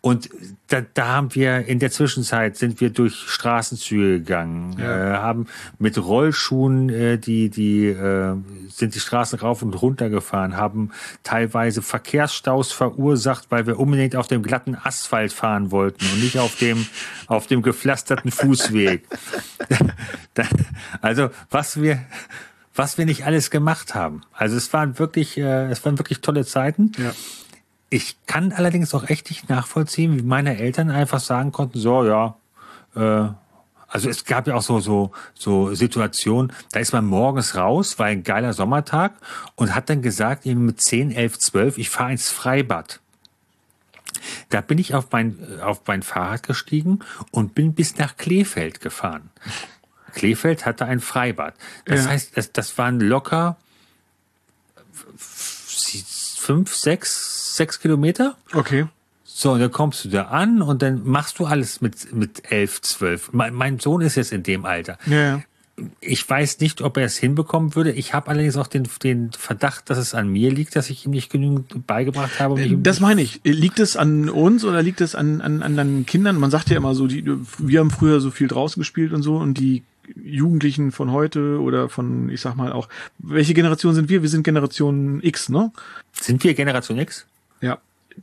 Und da, da haben wir in der Zwischenzeit sind wir durch Straßenzüge gegangen, Ja. äh, haben mit Rollschuhen äh, die, die äh, sind die Straßen rauf und runter gefahren, haben teilweise Verkehrsstaus verursacht, weil wir unbedingt auf dem glatten Asphalt fahren wollten und nicht auf dem, auf dem gepflasterten Fußweg. Also was wir, was wir nicht alles gemacht haben. Also es waren wirklich, äh, es waren wirklich tolle Zeiten. Ja. Ich kann allerdings auch echt nicht nachvollziehen, wie meine Eltern einfach sagen konnten, so ja, äh, also es gab ja auch so so so Situationen, da ist man morgens raus, war ein geiler Sommertag und hat dann gesagt, eben mit 10, 11, 12, ich fahre ins Freibad. Da bin ich auf mein, auf mein Fahrrad gestiegen und bin bis nach Kleefeld gefahren. Kleefeld hatte ein Freibad. Das Ja. heißt, das, das waren locker fünf, sechs, sechs Kilometer. Okay. So, und dann kommst du da an und dann machst du alles mit, mit elf, zwölf. Mein, mein Sohn ist jetzt in dem Alter. Ja. Ich weiß nicht, ob er es hinbekommen würde. Ich habe allerdings auch den, den Verdacht, dass es an mir liegt, dass ich ihm nicht genügend beigebracht habe. um mich- Das meine ich. Liegt es an uns oder liegt es an, an anderen Kindern? Man sagt ja immer so, die, wir haben früher so viel draußen gespielt und so und die Jugendlichen von heute oder von, ich sag mal auch, welche Generation sind wir? Wir sind Generation X, ne? Sind wir Generation X? Ja.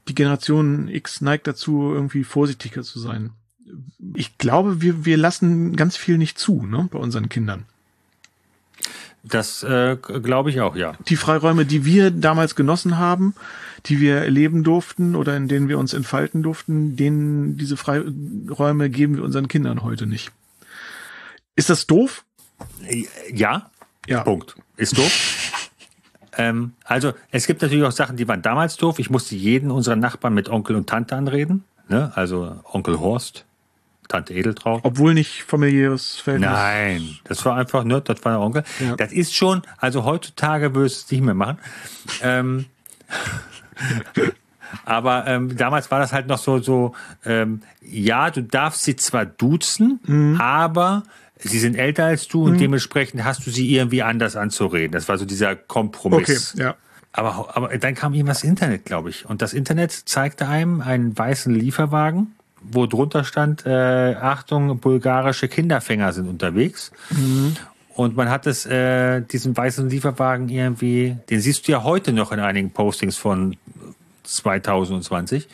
Die Generation X neigt dazu, irgendwie vorsichtiger zu sein. Ich glaube, wir, wir lassen ganz viel nicht zu, ne, bei unseren Kindern. Das äh, glaube ich auch, ja. Die Freiräume, die wir damals genossen haben, die wir erleben durften oder in denen wir uns entfalten durften, denen diese Freiräume geben wir unseren Kindern heute nicht. Ist das doof? Ja. Ja. Punkt. Ist doof. ähm, also es gibt natürlich auch Sachen, die waren damals doof. Ich musste jeden unserer Nachbarn mit Onkel und Tante anreden. Ne? Also Onkel Horst, Tante Edeltraut. Obwohl nicht familiäres Verhältnis. Nein, das war einfach, ne, das war der Onkel. Ja. Das ist schon, also heutzutage würde es nicht mehr machen. Ähm, aber ähm, damals war das halt noch so, so ähm, ja, du darfst sie zwar duzen, mhm. aber sie sind älter als du und mhm. dementsprechend hast du sie irgendwie anders anzureden. Das war so dieser Kompromiss. Okay, ja. Aber, aber dann kam das Internet, glaube ich. Und das Internet zeigte einem einen weißen Lieferwagen, wo drunter stand, äh, Achtung, bulgarische Kinderfänger sind unterwegs. Mhm. Und man hat es, äh, diesen weißen Lieferwagen irgendwie, den siehst du ja heute noch in einigen Postings von 2020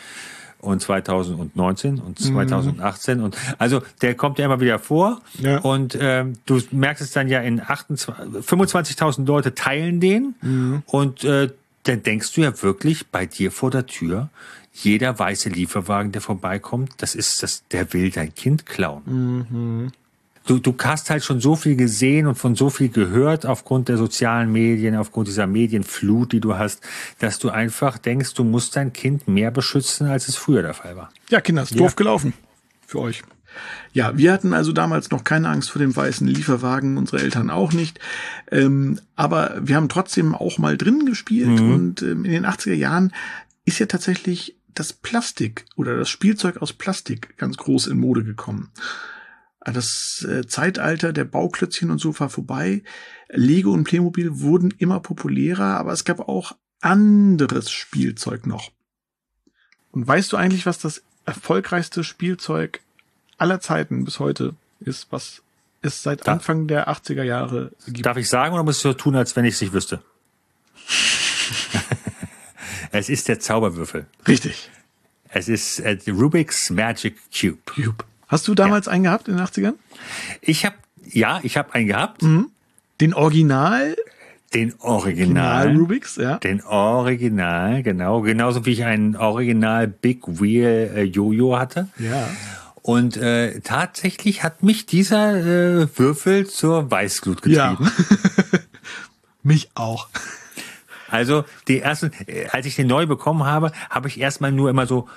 und 2019 und 2018 mhm. und also der kommt ja immer wieder vor ja. und äh, du merkst es dann ja in 25.000 Leute teilen den mhm. und äh, dann denkst du ja wirklich bei dir vor der Tür jeder weiße Lieferwagen, der vorbeikommt, das ist das, der will dein Kind klauen. Mhm du, du hast halt schon so viel gesehen und von so viel gehört aufgrund der sozialen Medien, aufgrund dieser Medienflut, die du hast, dass du einfach denkst, du musst dein Kind mehr beschützen, als es früher der Fall war. Ja, Kinder, ist ja. doof gelaufen für euch. Ja, wir hatten also damals noch keine Angst vor dem weißen Lieferwagen, unsere Eltern auch nicht. Ähm, aber wir haben trotzdem auch mal drin gespielt mhm. und ähm, in den 80er Jahren ist ja tatsächlich das Plastik oder das Spielzeug aus Plastik ganz groß in Mode gekommen. Das äh, Zeitalter der Bauklötzchen und so war vorbei. Lego und Playmobil wurden immer populärer, aber es gab auch anderes Spielzeug noch. Und weißt du eigentlich, was das erfolgreichste Spielzeug aller Zeiten bis heute ist, was es seit Anfang der 80er Jahre gibt? Darf ich sagen oder muss ich so tun, als wenn ich es nicht wüsste? es ist der Zauberwürfel. Richtig. Es ist äh, Rubik's Magic Cube. Cube. Hast du damals ja. einen gehabt in den 80ern? Ich habe, ja, ich habe einen gehabt. Mhm. Den Original? Den Original. Original Rubix, ja. Den Original, genau. Genauso wie ich einen Original Big Wheel äh, Jojo hatte. Ja. Und äh, tatsächlich hat mich dieser äh, Würfel zur Weißglut getrieben. Ja. mich auch. Also die ersten, äh, als ich den neu bekommen habe, habe ich erstmal nur immer so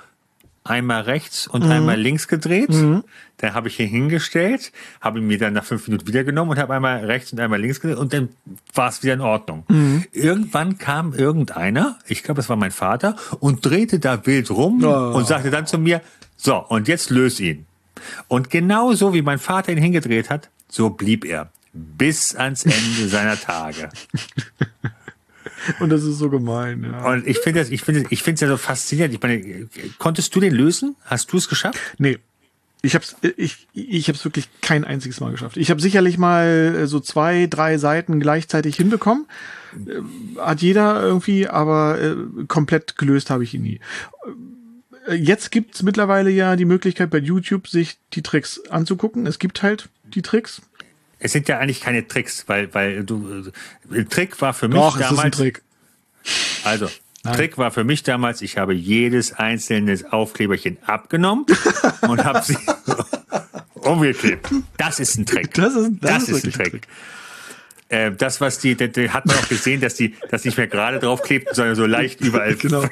einmal rechts und mhm. einmal links gedreht. Mhm. Dann habe ich hier hingestellt, habe ihn mir dann nach fünf Minuten wieder genommen und habe einmal rechts und einmal links gedreht und dann war es wieder in Ordnung. Mhm. Irgendwann kam irgendeiner, ich glaube, es war mein Vater, und drehte da wild rum oh. und sagte dann zu mir, so, und jetzt löse ihn. Und genau so, wie mein Vater ihn hingedreht hat, so blieb er bis ans Ende seiner Tage. Und das ist so gemein, ja. Und ich finde das, ich finde, ich finde es ja so faszinierend. Ich meine, konntest du den lösen? Hast du es geschafft? Nee. Ich hab's, ich, ich hab's wirklich kein einziges Mal geschafft. Ich habe sicherlich mal äh, so zwei, drei Seiten gleichzeitig hinbekommen. Äh, hat jeder irgendwie, aber äh, komplett gelöst habe ich ihn nie. Jetzt gibt's mittlerweile ja die Möglichkeit bei YouTube sich die Tricks anzugucken. Es gibt halt die Tricks es sind ja eigentlich keine Tricks, weil, weil du, äh, Trick war für mich Doch, damals. Es ist ein Trick. Also, Nein. Trick war für mich damals, ich habe jedes einzelne Aufkleberchen abgenommen und habe sie umgeklebt. Das ist ein Trick. Das ist, das, das ist, ein Trick. Trick. Äh, das, was die, die, hat man auch gesehen, dass die das nicht mehr gerade drauf klebt, sondern so leicht überall. genau.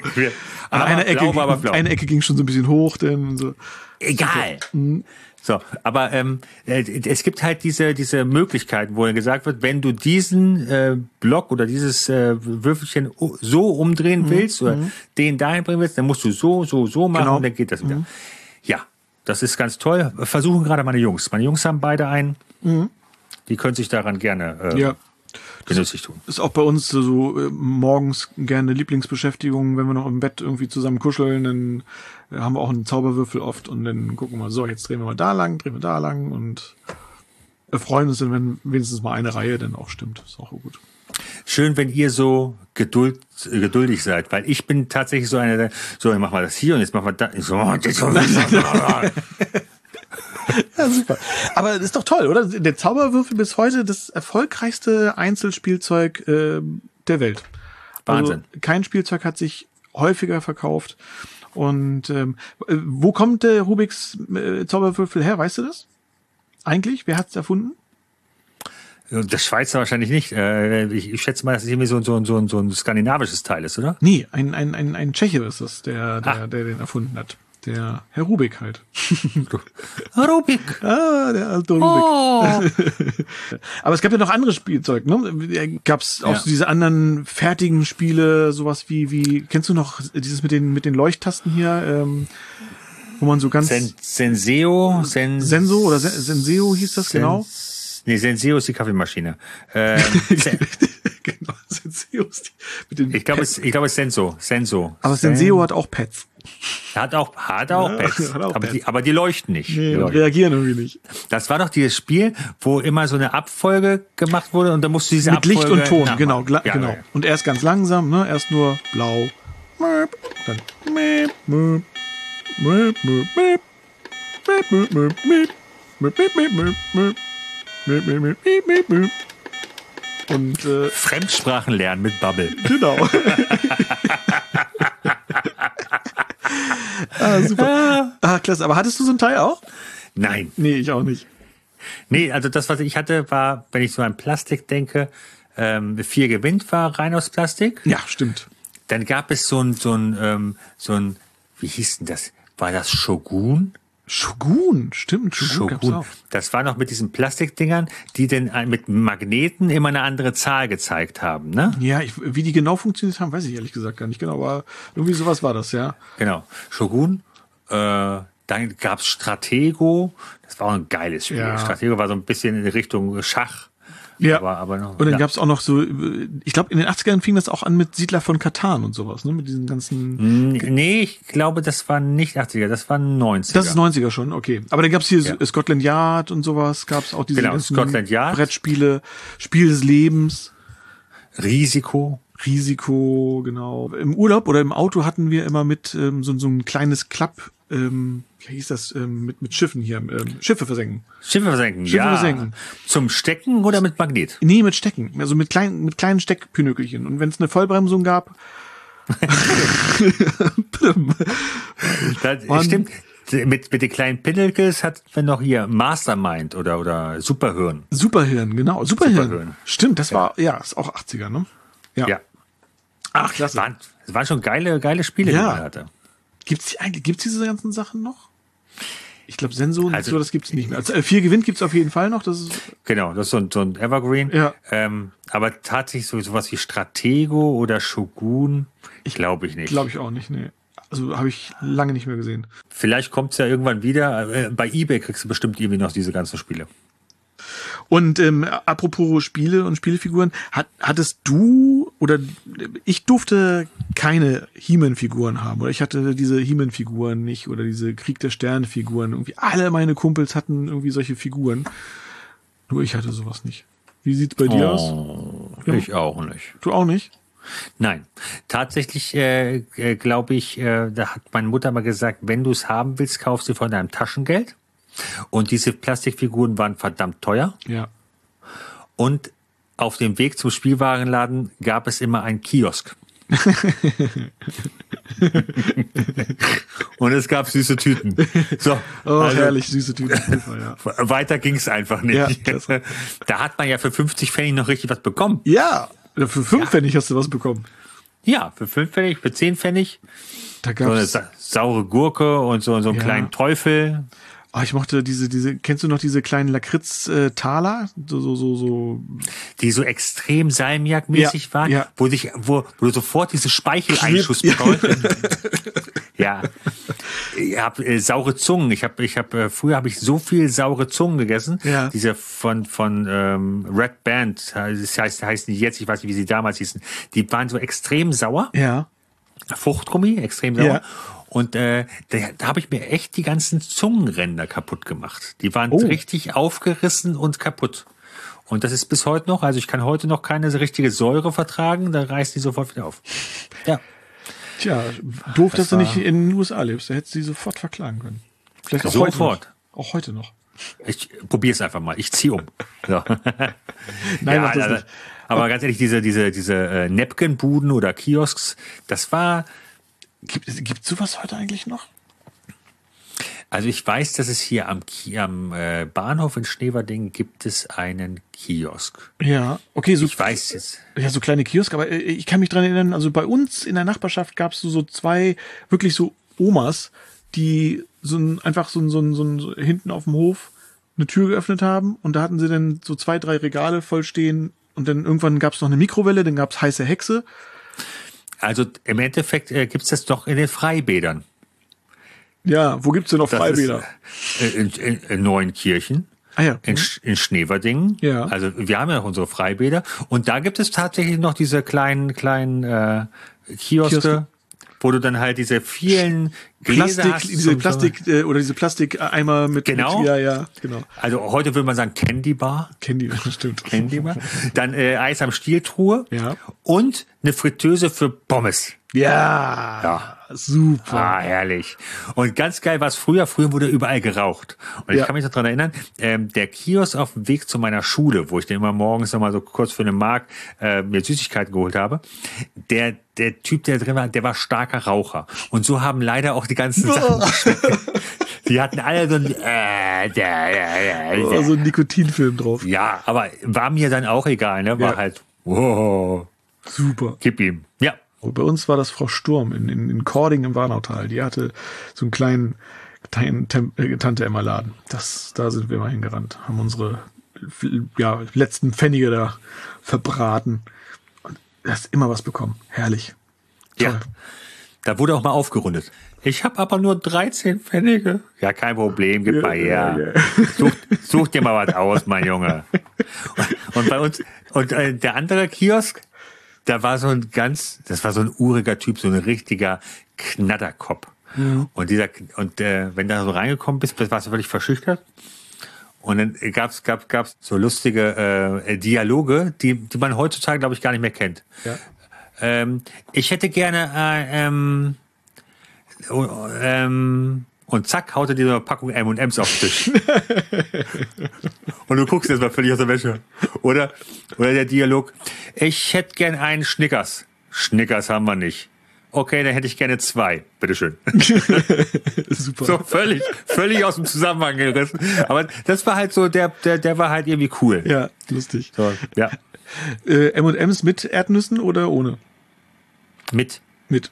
Aber eine Ecke, blau, aber blau. eine Ecke ging schon so ein bisschen hoch, denn so. Egal. Mhm. So, aber ähm, äh, es gibt halt diese diese Möglichkeiten, wo gesagt wird, wenn du diesen äh, Block oder dieses äh, Würfelchen so umdrehen mhm. willst oder mhm. den dahin bringen willst, dann musst du so so so machen genau. und dann geht das wieder. Mhm. Ja, das ist ganz toll. Versuchen gerade meine Jungs. Meine Jungs haben beide einen. Mhm. Die können sich daran gerne äh, ja genüsslich tun. Ist auch bei uns so äh, morgens gerne Lieblingsbeschäftigung, wenn wir noch im Bett irgendwie zusammen kuscheln, dann äh, haben wir auch einen Zauberwürfel oft und dann gucken wir, so, jetzt drehen wir mal da lang, drehen wir da lang und freuen uns, wenn wenigstens mal eine Reihe dann auch stimmt. Ist auch gut. Schön, wenn ihr so geduld, äh, geduldig seid, weil ich bin tatsächlich so einer, der, so, jetzt machen wir das hier und jetzt machen wir das. So, oh, jetzt Ja, super. Aber das ist doch toll, oder? Der Zauberwürfel bis heute das erfolgreichste Einzelspielzeug äh, der Welt. Wahnsinn. Also, kein Spielzeug hat sich häufiger verkauft. Und ähm, äh, wo kommt der Rubiks äh, Zauberwürfel her? Weißt du das? Eigentlich? Wer hat's erfunden? Das Schweizer wahrscheinlich nicht. Äh, Ich, ich schätze mal, dass es irgendwie so, ein- so, so, so ein skandinavisches Teil ist, oder? Nee, ein, ein, ein, ein Tscheche ist es, der, der, Ah. der den erfunden hat. Der Herr Rubik halt. Rubik. Ah, der alte Rubik. Oh. Aber es gab ja noch andere Spielzeug, ne? Gab's auch Ja. so diese anderen fertigen Spiele, sowas wie, wie, kennst du noch dieses mit den, mit den Leuchttasten hier, ähm, wo man so ganz, Sen, Senseo. Sen, Senso oder Sen- Senseo hieß das, genau. Nee, Senseo ist die Kaffeemaschine. Ähm, Sen, genau, Senseo ist die, mit den ich glaube, es, ich glaube, es ist Senso. Senso. Aber Senseo hat auch Pads. Hat auch, hat auch Pads. hat auch aber, Pads. Die, aber die leuchten nicht. Die Nee, leuchten. reagieren irgendwie nicht. Das war doch dieses Spiel, wo immer so eine Abfolge gemacht wurde und da musst du diese Mit Licht Abfolge und Ton, nachmachen. genau, Ja, genau. ja. Und erst ganz langsam, ne? Erst nur blau. Dann. Und äh, Fremdsprachen lernen mit Bubble. genau. Ah, super. Ah, klasse. Aber hattest du so ein Teil auch? Nein. Nee, ich auch nicht. Nee, also das, was ich hatte, war, wenn ich so an Plastik denke, ähm, vier gewinnt war rein aus Plastik. Ja, stimmt. Dann gab es so ein, so ein, ähm, so ein, wie hieß denn das? War das Shogun? Shogun, stimmt. Shogun, Shogun. Das war noch mit diesen Plastikdingern, die denn mit Magneten immer eine andere Zahl gezeigt haben, ne? Ja, ich, wie die genau funktioniert haben, weiß ich ehrlich gesagt gar nicht genau, aber irgendwie sowas war das, ja. Genau. Shogun. Äh, dann gab's Stratego. Das war auch ein geiles Spiel. Ja. Stratego war so ein bisschen in Richtung Schach. Ja. Aber, aber noch, Und dann ja. gab's auch noch so, ich glaube, in den 80ern fing das auch an mit Siedler von Katan und sowas, ne? Mit diesen ganzen. Nee, ich glaube, das war nicht 80er, das war 90er. Das ist 90er schon, okay. Aber dann gab's hier Ja. Scotland Yard und sowas, gab's auch diese Genau, ganzen Scotland Yard. Brettspiele, Spiel des Lebens, Risiko. Risiko, genau. Im Urlaub oder im Auto hatten wir immer mit ähm, so, so ein kleines Klapp, ähm, wie hieß das, ähm, mit, mit Schiffen hier, ähm, Schiffe versenken. Schiffe versenken. Schiffe ja. versenken. Zum Stecken oder mit Magnet? Nee, mit Stecken. Also mit kleinen, mit kleinen Steckpinökelchen. Und wenn es eine Vollbremsung gab. Das stimmt. Mit, mit den kleinen Pinelkes hat man noch hier Mastermind oder, oder Superhirn. Superhirn, genau. Superhirn. Superhirn. Stimmt, das war, ja, ist auch 80er, ne? Ja. Ach, klasse. Waren, das waren schon geile, geile Spiele, die Ja. man hatte. Gibt's die eigentlich, gibt's diese ganzen Sachen noch? Ich glaube, Senso und Also- so, das gibt's nicht mehr. Also, äh, vier Gewinn gibt's auf jeden Fall noch. Das ist, Genau, das ist so ein, so ein Evergreen. Ja. Ähm, aber tatsächlich so sowas wie Stratego oder Shogun, ich glaube ich nicht. glaube ich auch nicht, nee. Also habe ich lange nicht mehr gesehen. Vielleicht kommt's ja irgendwann wieder. Äh, bei eBay kriegst du bestimmt irgendwie noch diese ganzen Spiele. Und ähm, apropos Spiele und Spielefiguren, hat, hattest du oder ich durfte keine He-Man-Figuren haben oder ich hatte diese He-Man-Figuren nicht oder diese Krieg der Sterne-Figuren. Irgendwie alle meine Kumpels hatten irgendwie solche Figuren. Nur ich hatte sowas nicht. Wie sieht's bei dir aus? Oh, ich auch nicht. Du auch nicht? Nein, tatsächlich äh, äh, glaube ich, äh, da hat meine Mutter mal gesagt, wenn du es haben willst, kaufst du von deinem Taschengeld. Und diese Plastikfiguren waren verdammt teuer. Ja. Und auf dem Weg zum Spielwarenladen gab es immer einen Kiosk. Und es gab süße Tüten. So, Oh, also, herrlich, süße Tüten. ja. Weiter ging es einfach nicht. Ja, da hat man ja für 50 Pfennig noch richtig was bekommen. ja, für fünf Pfennig hast du was bekommen. Ja, für 5 Pfennig, für 10 Pfennig. Da So eine gab's. sa saure Gurke und so, so einen Ja. kleinen Teufel. Ah, ich mochte diese, diese, kennst du noch diese kleinen Lakritz-Taler? So, so, so, so. die so extrem salmiakmäßig Ja, waren, ja. wo dich, wo, wo du sofort diese Speicheleinschuss bekommst. ja. Ich hab äh, saure Zungen. Ich habe, ich habe äh, früher habe ich so viel saure Zungen gegessen. Ja. Diese von von ähm, Red Band, das heißt heißen die jetzt, ich weiß nicht, wie sie damals hießen. Die waren so extrem sauer. Ja. Fruchtgummi, extrem sauer. Ja. Und äh, da, da habe ich mir echt die ganzen Zungenränder kaputt gemacht. Die waren Oh. richtig aufgerissen und kaputt. Und das ist bis heute noch, also ich kann heute noch keine richtige Säure vertragen, da reißt die sofort wieder auf. Ja. Tja, doof, dass du nicht in den USA lebst. Da hättest du sie sofort verklagen können. Vielleicht auch Sofort. heute noch. Auch heute noch. Ich probiere es einfach mal. Ich ziehe um. So. Nein, mach das also, nicht. Aber ganz ehrlich, diese, diese, diese äh, Napkin-Buden oder Kiosks, das war, Gibt es sowas heute eigentlich noch? also ich weiß, dass es hier am, am äh, Bahnhof in Schneverding gibt es einen Kiosk. Ja, okay, so, Ich weiß jetzt. ja, so kleine Kiosk, aber äh, ich kann mich dran erinnern, also bei uns in der Nachbarschaft gab es so, so zwei wirklich so Omas, die so ein, einfach so, ein, so, ein, so, ein, so hinten auf dem Hof eine Tür geöffnet haben und da hatten sie dann so zwei, drei Regale voll stehen und dann irgendwann gab es noch eine Mikrowelle, dann gab es heiße Hexe. Also im Endeffekt äh, gibt es das doch in den Freibädern. Ja, wo gibt's denn noch Freibäder? Ist, äh, in, in, in Neuenkirchen. Ah ja. In, Sch- in Schneverdingen. Ja. Also wir haben ja noch unsere Freibäder. Und da gibt es tatsächlich noch diese kleinen, kleinen äh, Kioske, Kioske. Wo du dann halt diese vielen Gläser Plastik, hast diese Plastik äh, oder diese Plastikeimer mit Genau. Mit, ja, ja, genau. Also heute würde man sagen Candy Bar. Die, das stimmt. Candy Bar. Dann äh, Eis am Stieltruhe. Ja. Und eine Fritteuse für Pommes. Ja, Ja. super. Ah, herrlich. Und ganz geil war es früher. Früher wurde überall geraucht. Und Ja. ich kann mich noch dran erinnern, ähm, der Kiosk auf dem Weg zu meiner Schule, wo ich dann immer morgens noch mal so kurz für eine Mark äh, mir Süßigkeiten geholt habe, der, der Typ, der drin war, der war starker Raucher. Und so haben leider auch die ganzen Sachen. Die hatten alle so ein, äh, der, Nikotinfilm drauf. Ja, aber war mir dann auch egal, ne? War Ja. halt, wow, Super. gib ihm. Ja. Bei uns war das Frau Sturm in, in, in Kording im Warnautal. Die hatte so einen kleinen, kleinen äh, Tante Emma Laden. Das, da sind wir mal hingerannt, haben unsere ja, letzten Pfennige da verbraten. Und hast immer was bekommen. Herrlich. Ja. Toll. Da wurde auch mal aufgerundet. Ich habe aber nur 13 Pfennige. Ja, kein Problem, gib mal her. Such, such dir mal was aus, mein Junge. Und, und bei uns, und äh, der andere Kiosk, da war so ein ganz, das war so ein uriger Typ, so ein richtiger Knatterkopf. Und dieser, und äh, wenn du da so reingekommen bist, warst du völlig verschüchtert. Und dann gab's gab, gab's so lustige äh, Dialoge, die, die man heutzutage, glaube ich, gar nicht mehr kennt. Ja. Ähm, ich hätte gerne äh, ähm, oh, ähm, und zack, haut er dir so eine Packung M&M's auf den Tisch. und du guckst jetzt mal völlig aus der Wäsche. Oder, oder der Dialog, ich hätte gern einen Schnickers. Schnickers haben wir nicht. Okay, dann hätte ich gerne zwei. Bitteschön. Super. So völlig, völlig aus dem Zusammenhang gerissen. Aber das war halt so, der, der, der war halt irgendwie cool. Ja, lustig. So, ja. Äh, M&M's mit Erdnüssen oder ohne? Mit. Mit.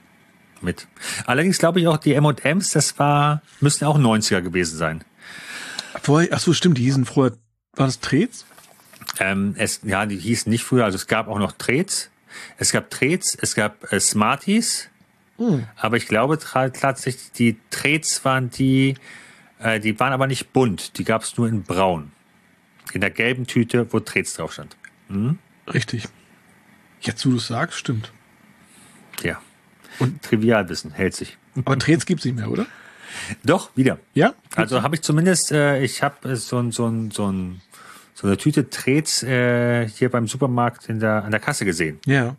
Mit. Allerdings glaube ich auch, die M&M's, das war, müssten auch 90er gewesen sein. Vorher, ach so, stimmt, die hießen vorher, war das Trets? Ähm, es, ja, die hießen nicht früher, also es gab auch noch Trets. Es gab Trets, es gab äh, Smarties. Aber ich glaube tatsächlich, die Trets waren die, äh, die waren aber nicht bunt. Die gab es nur in braun. In der gelben Tüte, wo Trets drauf stand. Richtig. Jetzt, wo du es sagst, stimmt. Ja. Und Trivialwissen hält sich. Aber Trets gibt's nicht mehr, oder? Doch, wieder. Ja? Also habe ich zumindest, äh, ich habe so, ein- so, ein- so, ein- so eine Tüte Trets äh, hier beim Supermarkt in der, an der Kasse gesehen. Ja.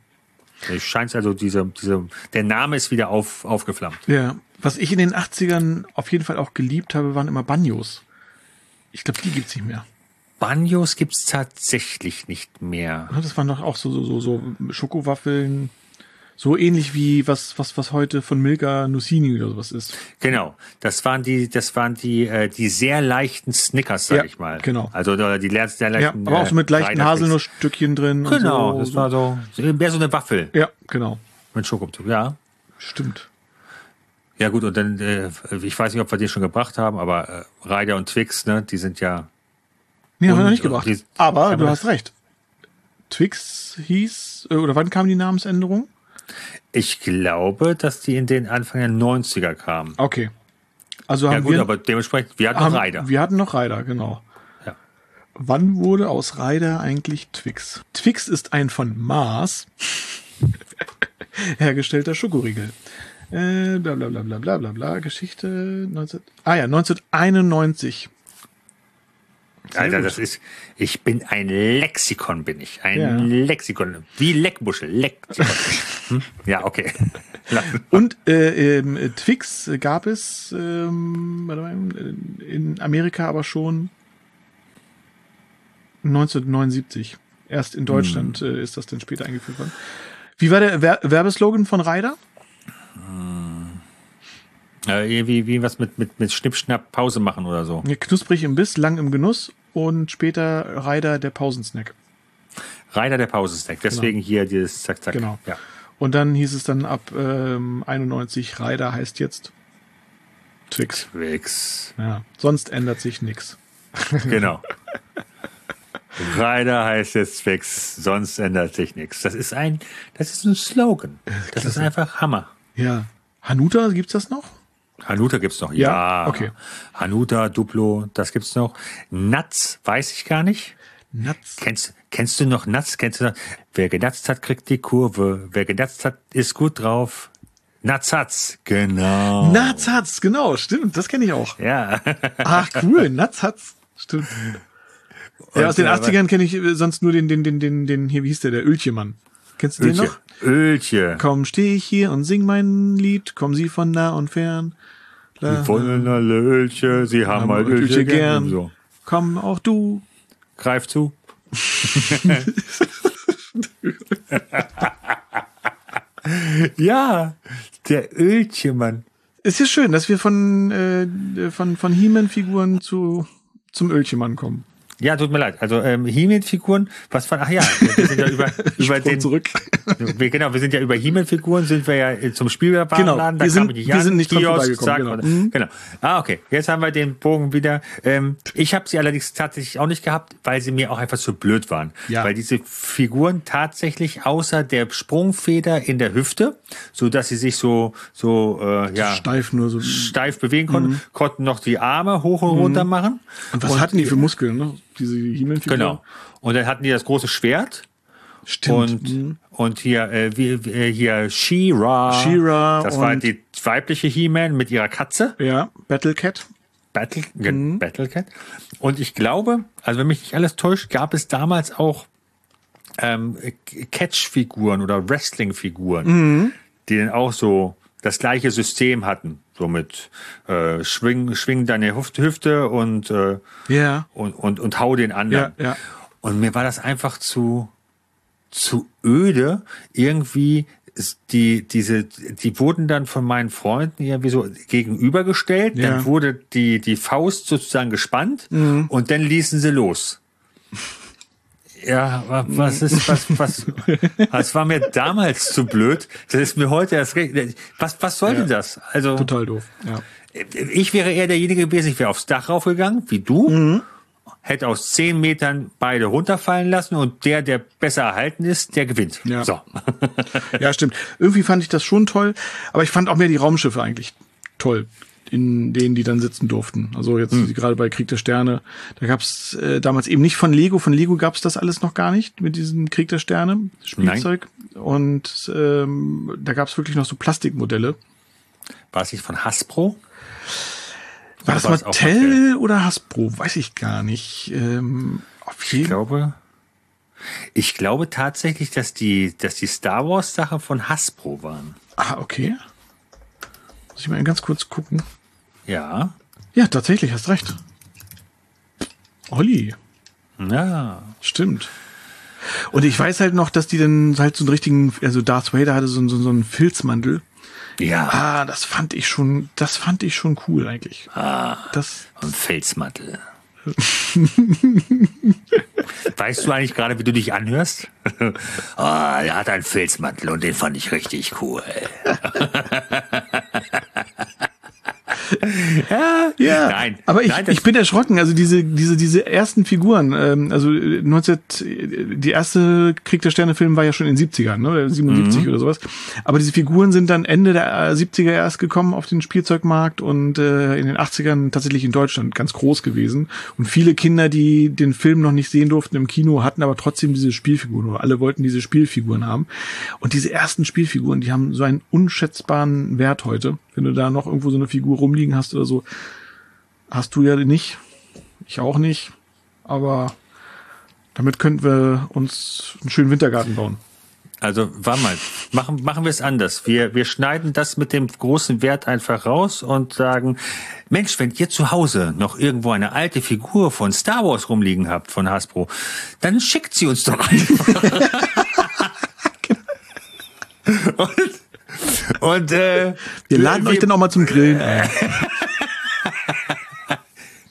Es scheint also diese, diese, der Name ist wieder auf, aufgeflammt. Ja. Was ich in den 80ern auf jeden Fall auch geliebt habe, waren immer Banyos. Ich glaube, die gibt's nicht mehr. Banjos gibt's tatsächlich nicht mehr. Das waren doch auch so, so, so, so Schokowaffeln. So ähnlich wie was, was, was heute von Milka Nussini oder sowas ist. Genau, das waren die, das waren die, äh, die sehr leichten Snickers, sag Ja, ich mal. genau. Also oder die sehr, sehr Ja, leichten. aber auch so mit äh, leichten. Haselnussstückchen drin. Genau, so, das war so mehr so eine Waffel Ja, genau. mit Schokomzug. Ja, Stimmt. ja gut. Und dann, äh, ich weiß nicht, ob wir die schon gebracht haben, aber äh, Ryder und Twix, ne, die sind ja Nee, haben wir noch nicht äh, gebracht. die- aber du hast recht. Twix hieß, äh, oder wann kam die Namensänderung? Ich glaube, dass die in den Anfang der 90er kamen. Okay. Also Ja haben gut, wir, aber dementsprechend, wir hatten haben, noch Ryder. wir hatten noch Ryder, genau. Ja. Wann wurde aus Ryder eigentlich Twix? Twix ist ein von Mars hergestellter Schokoriegel. Äh, bla bla bla bla bla bla bla. Geschichte 19, ah ja, 1991. Sehr Alter, gut. das ist, ich bin ein Lexikon, bin ich. Ein Ja. Lexikon. Wie Leckmuschel. Lexikon. hm? Ja, okay. Und äh, ähm, äh, Twix gab es ähm, mal, in Amerika aber schon 1979. Erst in Deutschland äh, ist das dann später eingeführt worden. Wie war der Wer Werbeslogan von Ryder? Äh, irgendwie wie was mit, mit, mit Schnipp, Schnapp, Pause machen oder so. Knusprig im Biss, lang im Genuss und später Ryder der Pausensnack. Reiter der Pausesnack. Deswegen hier dieses Zack, Zack. Genau. Ja. Und dann hieß es dann ab ähm, 91, Ryder heißt jetzt Twix. Twix. Ja, sonst ändert sich nix. Genau. Reiter heißt jetzt Twix, sonst ändert sich nichts. Das ist ein, das ist ein Slogan. Das ist einfach Hammer. Ja. Hanuta, gibt's das noch? Hanuta gibt's noch. Ja, Ja. okay. Hanuta, Duplo, das gibt's noch. Nuts, weiß ich gar nicht. Nuts. Kennst, kennst du noch Nuts? Kennst du noch? Wer genutzt hat, kriegt die Kurve. Wer genutzt hat, ist gut drauf. Nuts hat's. Genau. Nuts hat's, genau, stimmt, das kenne ich auch. Ja. Ach cool, Nuts hat's, stimmt. Ja, aus den äh, 80ern kenne ich äh, sonst nur den, den, den, den, den, hier, wie hieß der, der Ölchemann. Kennst du den Ölche. noch? Ölche. Komm, steh ich hier und sing mein Lied, kommen Sie von nah und fern. La, Die wollen alle Ölche, sie haben haben halt Ölche Ölche gern. gern. So. komm auch du. Greif zu. ja, der Ölchemann. Ist ja schön, dass wir von, äh, von, von He-Man-Figuren zu, zum Ölchemann kommen. Ja, tut mir leid. Also ähm, He-Man-Figuren, was von, ach ja, wir sind ja über, über den, zurück. wir, genau, wir sind ja über He-Man-Figuren, sind wir ja äh, zum Spielwarenladen. Genau, wir sind- wir sind nicht dran Kiosk, vorbeigekommen, zack, genau. und- Mhm. genau. Ah, okay. Jetzt haben wir den Bogen wieder. Ähm, ich habe sie allerdings tatsächlich auch nicht gehabt, weil sie mir auch einfach zu blöd waren. Ja. Weil diese Figuren tatsächlich außer der Sprungfeder in der Hüfte, so dass sie sich so, so, äh, ja, Steif nur so. steif bewegen konnten, Mhm. konnten noch die Arme hoch und runter machen. Und was hatten die für Muskeln, ne? Diese He-Man-Figuren? Genau. Und dann hatten die das große Schwert Stimmt. Mhm. und und hier äh, wie, äh, hier She-Ra. She-Ra Das war und- die weibliche He-Man mit ihrer Katze. ja, Battle Cat. Battle, Mhm. Battlecat. Und ich glaube, also wenn mich nicht alles täuscht, gab es damals auch ähm, Catch-Figuren oder Wrestling-Figuren, Mhm. die dann auch so das gleiche System hatten. So mit äh, schwing, schwing deine Hüfte, Hüfte und, äh, Ja. und, und, und hau den anderen. Ja, ja. Und mir war das einfach zu, zu öde. Irgendwie die, diese, die wurden dann von meinen Freunden irgendwie so gegenübergestellt. Ja. Dann wurde die, die Faust sozusagen gespannt und dann ließen sie los. Ja, wa- was ist, was, was, was war mir damals zu blöd? Das ist mir heute erst recht. Was, was sollte das? Also, Total doof. Ja. ich wäre eher derjenige gewesen, ich wäre aufs Dach raufgegangen, wie du, Mhm. hätte aus zehn Metern beide runterfallen lassen und der, der besser erhalten ist, der gewinnt. Ja. So. ja, stimmt. Irgendwie fand ich das schon toll, aber ich fand auch mehr die Raumschiffe eigentlich toll, in denen die dann sitzen durften. Also jetzt Hm. gerade bei Krieg der Sterne, da gab's äh, damals eben nicht von Lego, von Lego gab's das alles noch gar nicht mit diesem Krieg der Sterne Spielzeug. Und ähm, da gab's wirklich noch so Plastikmodelle. War es nicht von Hasbro? War das Mattel oder Hasbro? Weiß ich gar nicht. Ähm, auf Ich glaube, ich glaube tatsächlich, dass die, dass die Star Wars Sachen von Hasbro waren. Ah, okay. Muss ich mal ganz kurz gucken. Ja. Ja, tatsächlich, hast recht. Olli. Ja. Stimmt. Und ich weiß halt noch, dass die dann halt so einen richtigen, also Darth Vader hatte so, so, so einen Filzmantel. Ja. Ah, das fand ich schon, das fand ich schon cool eigentlich. Ah. Das, Und Felsmantel. weißt du eigentlich gerade, wie du dich anhörst? Ah, er hat einen Felsmantel und den fand ich richtig cool. ja, ja. Nein. Aber ich, Nein, ich bin erschrocken. Also diese, diese, diese ersten Figuren, ähm, also äh, 19, die erste Krieg der Sterne Film war ja schon in den 70ern, ne? 77 Mhm. oder sowas. Aber diese Figuren sind dann Ende der äh, 70er erst gekommen auf den Spielzeugmarkt und äh, in den 80ern tatsächlich in Deutschland ganz groß gewesen. Und viele Kinder, die den Film noch nicht sehen durften im Kino, hatten aber trotzdem diese Spielfiguren oder alle wollten diese Spielfiguren haben. Und diese ersten Spielfiguren, die haben so einen unschätzbaren Wert heute. Wenn du da noch irgendwo so eine Figur rumliegen hast oder so, hast du ja nicht. Ich auch nicht. Aber damit könnten wir uns einen schönen Wintergarten bauen. Also, warte mal, machen, machen wir es anders. Wir, wir schneiden das mit dem großen Wert einfach raus und sagen, Mensch, wenn ihr zu Hause noch irgendwo eine alte Figur von Star Wars rumliegen habt, von Hasbro, dann schickt sie uns doch einfach. und, und äh, Wir laden euch dann auch mal zum Grillen ein.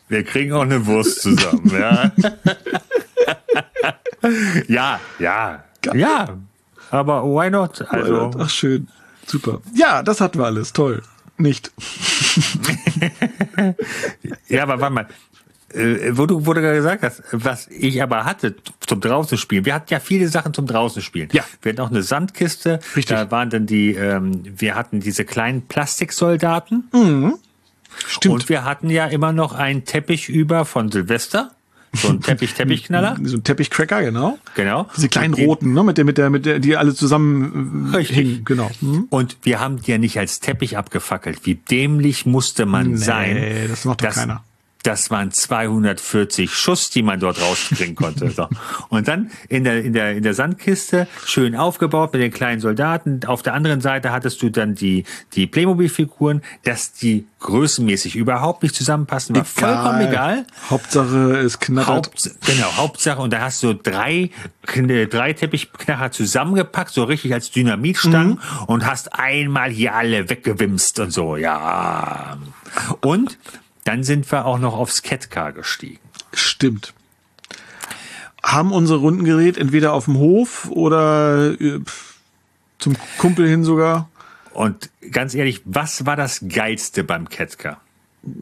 Wir kriegen auch eine Wurst zusammen, ja. ja, ja, ja. Aber why not? Also, Ach, schön. Super. Ja, das hatten wir alles. Toll. Nicht. ja, aber warte mal. Äh, wo du, wo du gerade gesagt hast, was ich aber hatte zum draußen spielen. Wir hatten ja viele Sachen zum draußen spielen. Ja. Wir hatten auch eine Sandkiste. Richtig. Da waren dann die, ähm, wir hatten diese kleinen Plastiksoldaten. Stimmt. Und wir hatten ja immer noch einen Teppich über von Silvester. So ein Teppich-Teppichknaller. so ein Teppichcracker, genau. Genau. Diese kleinen den- roten, ne, mit der, mit der, mit der, die alle zusammen äh, Richtig. hingen, genau. Hm? Und wir haben die ja nicht als Teppich abgefackelt. Wie dämlich musste man Nee, sein? das macht doch keiner. Das waren 240 Schuss, die man dort rauskriegen konnte. So. Und dann in der, in, der, in der Sandkiste, schön aufgebaut mit den kleinen Soldaten. Auf der anderen Seite hattest du dann die, die Playmobil-Figuren, dass die größenmäßig überhaupt nicht zusammenpassen, war vollkommen egal. Hauptsache, es knattert. Haupt, genau, Hauptsache, und da hast du drei, drei Teppichknacher zusammengepackt, so richtig als Dynamitstangen Mhm. und hast einmal hier alle weggewimst und so, ja. Und dann sind wir auch noch aufs Catcar gestiegen. Stimmt. Haben unser Rundengerät entweder auf dem Hof oder äh, zum Kumpel hin sogar. Und ganz ehrlich, was war das Geilste beim Catcar?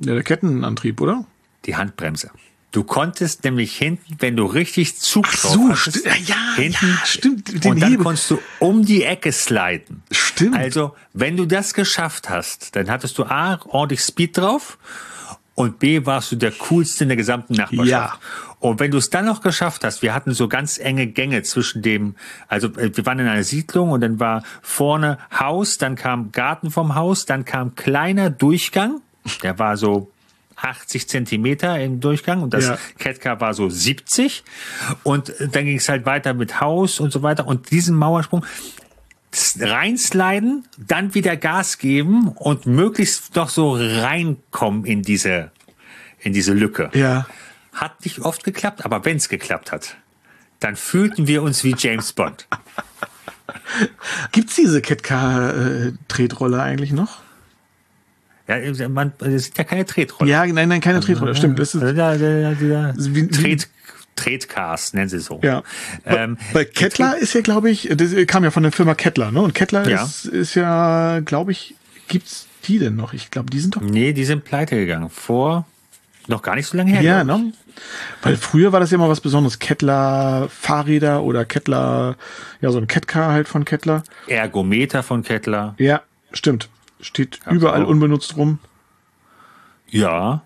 Ja, der Kettenantrieb, oder? Die Handbremse. Du konntest nämlich hinten, wenn du richtig Zug drauf so, hattest, ja, ja, hinten, ja, stimmt, den und dann Hebel. konntest du um die Ecke sliden. Stimmt. Also, wenn du das geschafft hast, dann hattest du A, ordentlich Speed drauf und B, warst du der coolste in der gesamten Nachbarschaft. Ja. Und wenn du es dann noch geschafft hast, wir hatten so ganz enge Gänge zwischen dem, also äh, wir waren in einer Siedlung und dann war vorne Haus, dann kam Garten vom Haus, dann kam kleiner Durchgang, der war so 80 Zentimeter im Durchgang und das Ja. War so 70 und äh, dann ging es halt weiter mit Haus und so weiter und diesen Mauersprung reinsliden, dann wieder Gas geben und möglichst noch so reinkommen in diese, in diese Lücke. Ja. Hat nicht oft geklappt, aber wenn es geklappt hat, dann fühlten wir uns wie James Bond. Gibt's diese Catcar-Tretrolle eigentlich noch? Ja, man, es sind ja keine Tretrolle. Ja, nein, nein, keine Tretrolle. Stimmt. Das ist, Also da, da, da, wie- wie- Tret, Tretcars, nennen sie so. ja. Ähm, Bei Kettler ist ja, glaube ich, das kam ja von der Firma Kettler, ne? Und Kettler Ja. ist, ist ja, glaube ich, gibt's die denn noch? Ich glaube, die sind doch. Nee, die sind pleite gegangen. Vor noch gar nicht so lange her. Ja, ne? Weil früher war das ja immer was Besonderes. Kettler Fahrräder oder Kettler, ja, so ein Kettcar halt von Kettler. Ergometer von Kettler. Ja, stimmt. Steht überall auch. unbenutzt rum. Ja.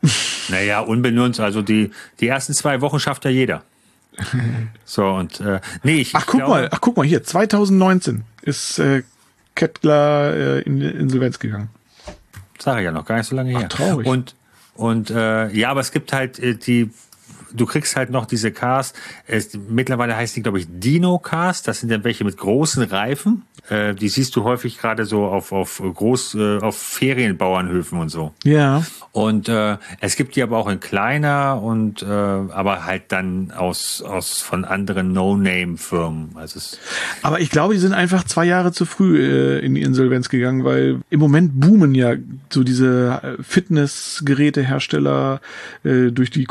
naja, unbenutzt. Also die, die ersten zwei Wochen schafft ja jeder. So, und äh, nee, ich. Ach, guck glaube, mal, ach, guck mal hier, 2019 ist äh, Kettler äh, in Insolvenz gegangen. Sage ich ja noch gar nicht so lange her. traurig. Und, und äh, ja, aber es gibt halt äh, die, du kriegst halt noch diese Cars. Es, mittlerweile heißt die, glaube ich, Dino-Cars. Das sind dann welche mit großen Reifen. Äh, die siehst du häufig gerade so auf, auf groß, äh, auf Ferienbauernhöfen und so. Ja. Und äh, es gibt die aber auch in kleiner und äh, aber halt dann aus, aus von anderen No-Name-Firmen. Also es, Aber ich glaube, die sind einfach zwei Jahre zu früh äh, in die Insolvenz gegangen, weil im Moment boomen ja so diese äh, Fitnessgerätehersteller äh, durch die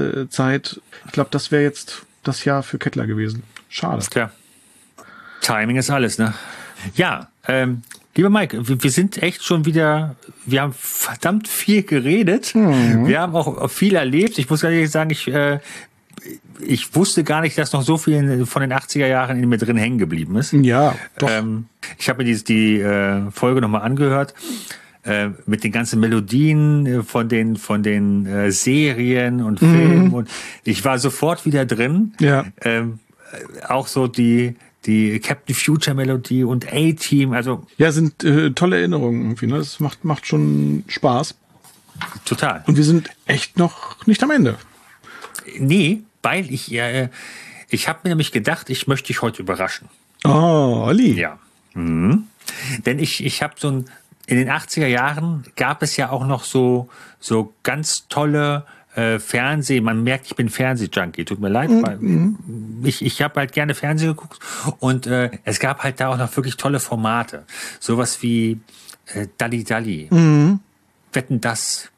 Corona-Zeit. Ich glaube, das wäre jetzt das Jahr für Kettler gewesen. Schade. Tja, Timing ist alles, ne? Ja, ähm, Lieber Mike, wir, sind echt schon wieder, wir haben verdammt viel geredet. Wir haben auch viel erlebt. Ich muss ehrlich sagen, ich, äh, ich wusste gar nicht, dass noch so viel von den 80er Jahren in mir drin hängen geblieben ist. Ja, doch. Ähm, ich habe mir die, die äh, Folge nochmal angehört äh, mit den ganzen Melodien äh, von den von den äh, Serien und Filmen und ich war sofort wieder drin. Ja. Ähm, äh, auch so die die Captain Future Melodie und A-Team, also Ja, sind äh, tolle Erinnerungen irgendwie. Ne? Das macht, macht schon Spaß. total. Und wir sind echt noch nicht am Ende. Nee, weil ich äh, ich habe mir nämlich gedacht, ich möchte dich heute überraschen. Oh, Olli. Ja. Mhm. Denn ich, ich habe so ein, in den 80er Jahren gab es ja auch noch so, so ganz tolle äh, Fernseh, man merkt, ich bin Fernsehjunkie, tut mir leid, weil ich, ich habe halt gerne Fernsehen geguckt und äh, es gab halt da auch noch wirklich tolle Formate. Sowas wie äh, Dalli Dalli, Wetten das.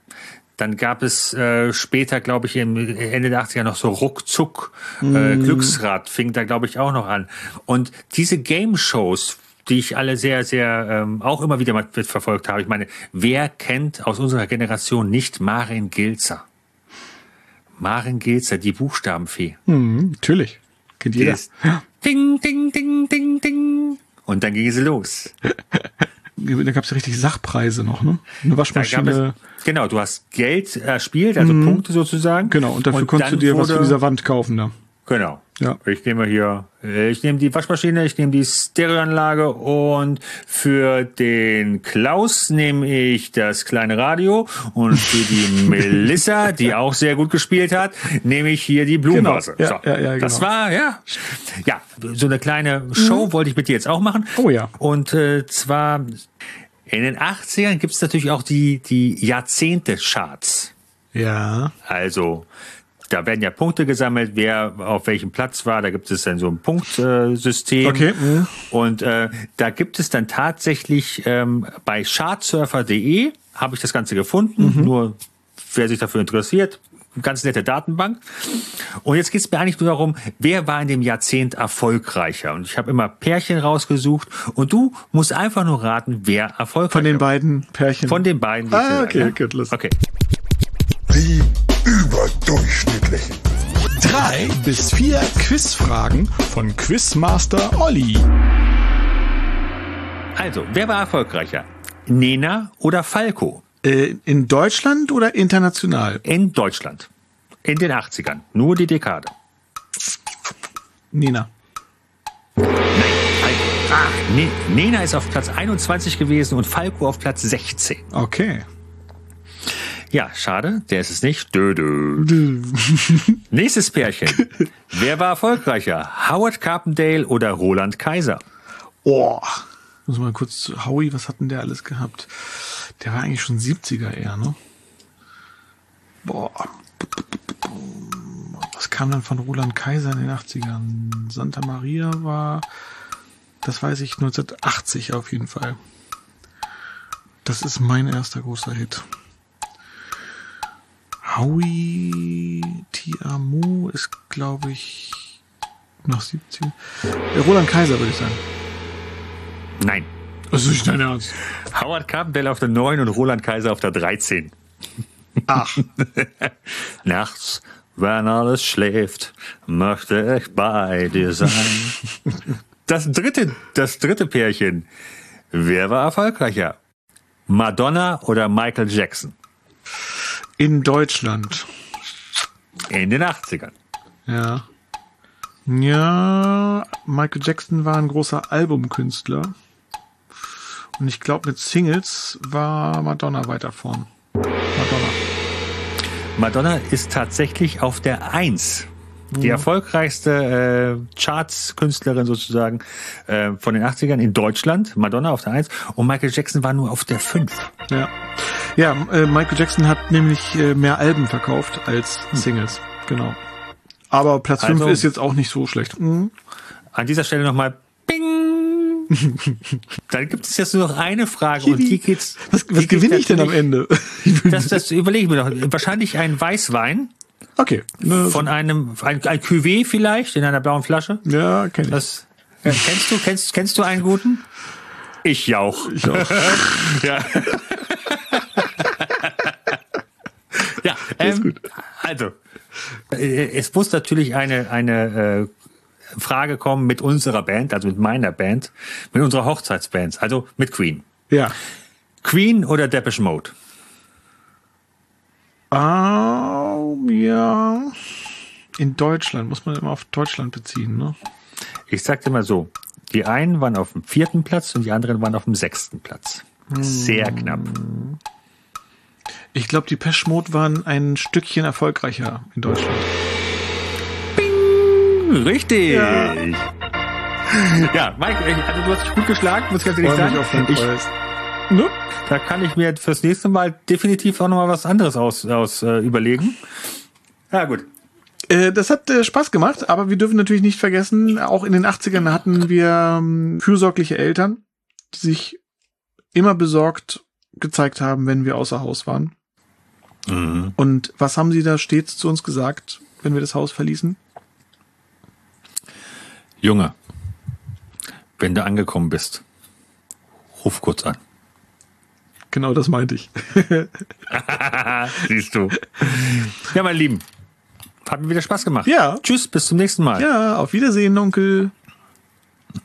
Dann gab es äh, später, glaube ich, im Ende der 80er noch so Ruckzuck, äh, Glücksrad fing da, glaube ich, auch noch an. Und diese Game-Shows, die ich alle sehr, sehr ähm, auch immer wieder mal verfolgt habe. Ich meine, wer kennt aus unserer Generation nicht Marin Gilzer? Marin Gilzer, die Buchstabenfee. Mhm, natürlich. Kennt jeder. ist Ding, ding, ding, ding, ding. Und dann ging sie los. Da gab es ja richtig Sachpreise noch, ne? Eine Waschmaschine. es, genau, du hast Geld erspielt, also Punkte sozusagen. Genau, und dafür konntest du dir was wurde- von dieser Wand kaufen da. Genau. Ja. Ich nehme hier, äh, ich nehme die Waschmaschine, ich nehme die Stereoanlage und für den Klaus nehme ich das kleine Radio und für die Melissa, die auch sehr gut gespielt hat, nehme ich hier die Blumenvase. Genau. Ja, ja, ja, Das genau. Mhm. war, ja. Ja, so eine kleine Show wollte ich mit dir jetzt auch machen. Oh ja. Und äh, zwar in den 80ern gibt es natürlich auch die, die Jahrzehnte-Charts. Ja. Also, da werden ja Punkte gesammelt, wer auf welchem Platz war. Da gibt es dann so ein Punktsystem. Okay, mhm. Und äh, da gibt es dann tatsächlich ähm, bei chartsurfer.de habe ich das Ganze gefunden. Mhm. Nur wer sich dafür interessiert, ganz nette Datenbank. Und jetzt geht es mir eigentlich nur darum, wer war in dem Jahrzehnt erfolgreicher? Und ich habe immer Pärchen rausgesucht und du musst einfach nur raten, wer erfolgreicher Von den war. beiden Pärchen. Von den beiden. Ah, okay, habe, gut, lustig. Okay. Die überdurchschnittlichen. Drei bis vier Quizfragen von Quizmaster Olli. Also, wer war erfolgreicher? Nena oder Falco? Äh, in Deutschland oder international? In Deutschland. In den 80ern. Nur die Dekade. Nina. Falco. Ah, Ne- Nena ist auf Platz 21 gewesen und Falco auf Platz 16. Okay. Ja, schade, der ist es nicht. Dö, dö. Nächstes Pärchen. Wer war erfolgreicher? Howard Carpendale oder Roland Kaiser? Oh. Muss mal kurz zu Howie, was hat denn der alles gehabt? Der war eigentlich schon 70er eher, ne? Boah. Was kam dann von Roland Kaiser in den 80ern? Santa Maria war, das weiß ich, 1980 auf jeden Fall. Das ist mein erster großer Hit. Howie Tiamo ist, glaube ich, noch 70. Äh, Roland Kaiser, würde ich sagen. Nein. Das ist nicht dein Ernst. Howard Carpendale auf der 9 und Roland Kaiser auf der 13. Ach, Nachts, wenn alles schläft, möchte ich bei dir sein. Das dritte, das dritte Pärchen. Wer war erfolgreicher? Madonna oder Michael Jackson? In Deutschland. In den 80ern. Ja. Ja, Michael Jackson war ein großer Albumkünstler. Und ich glaube, mit Singles war Madonna weiter vorn. Madonna. Madonna ist tatsächlich auf der 1. Die erfolgreichste äh, Charts-Künstlerin sozusagen äh, von den 80ern in Deutschland. Madonna auf der 1 und Michael Jackson war nur auf der 5. Ja. Ja, äh, Michael Jackson hat nämlich äh, mehr Alben verkauft als Singles. Genau. Aber Platz 5 Also- ist jetzt auch nicht so schlecht. Mhm. An dieser Stelle nochmal Bing. Dann gibt es jetzt nur noch eine Frage und die geht's. Was, was gewinne ich denn am Ende? Das, das überlegen wir doch. Wahrscheinlich ein Weißwein okay. Ne, von einem, ein, ein Cuvée vielleicht in einer blauen Flasche. ja, kenn ich. Das, äh, kennst du, kennst, kennst du einen guten? Ich auch. Ich auch. Ja. ja, ähm, also, äh, es muss natürlich eine, eine äh, Frage kommen mit unserer Band, also mit meiner Band, mit unserer Hochzeitsband, also mit Queen. Ja. Queen oder Depeche Mode? Ah, ja. In Deutschland muss man immer auf Deutschland beziehen, ne? Ich sagte mal so, die einen waren auf dem vierten Platz und die anderen waren auf dem sechsten Platz. Sehr knapp. Ich glaube, die Peschmod waren ein Stückchen erfolgreicher in Deutschland. Richtig. Ja, ja Mike, also du hast dich gut geschlagen, muss ich ganz ehrlich sagen. Ich, Ne? da kann ich mir fürs nächste Mal definitiv auch nochmal was anderes aus, aus äh, überlegen. Ja, gut. Äh, das hat äh, Spaß gemacht, aber wir dürfen natürlich nicht vergessen, auch in den 80ern hatten wir ähm, fürsorgliche Eltern, die sich immer besorgt gezeigt haben, wenn wir außer Haus waren. Und was haben sie da stets zu uns gesagt, wenn wir das Haus verließen? Junge, wenn du angekommen bist, ruf kurz an. Genau das meinte ich. Siehst du. Ja, mein Lieben, hat mir wieder Spaß gemacht. Ja. Tschüss, bis zum nächsten Mal. Ja, auf Wiedersehen, Onkel.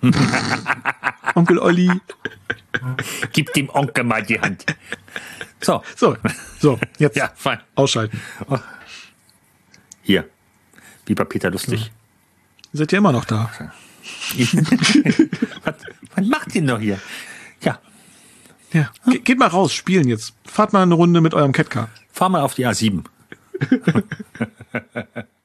Onkel Olli. Gib dem Onkel mal die Hand. So, So, so, jetzt ja, fein. ausschalten. Hier, wie bei Peter Lustig. Ihr seid ja immer noch da. was, was macht ihr noch hier? Ja, Ja. Ge geht mal raus, spielen jetzt. Fahrt mal eine Runde mit eurem Catcar. fahr mal auf die A7.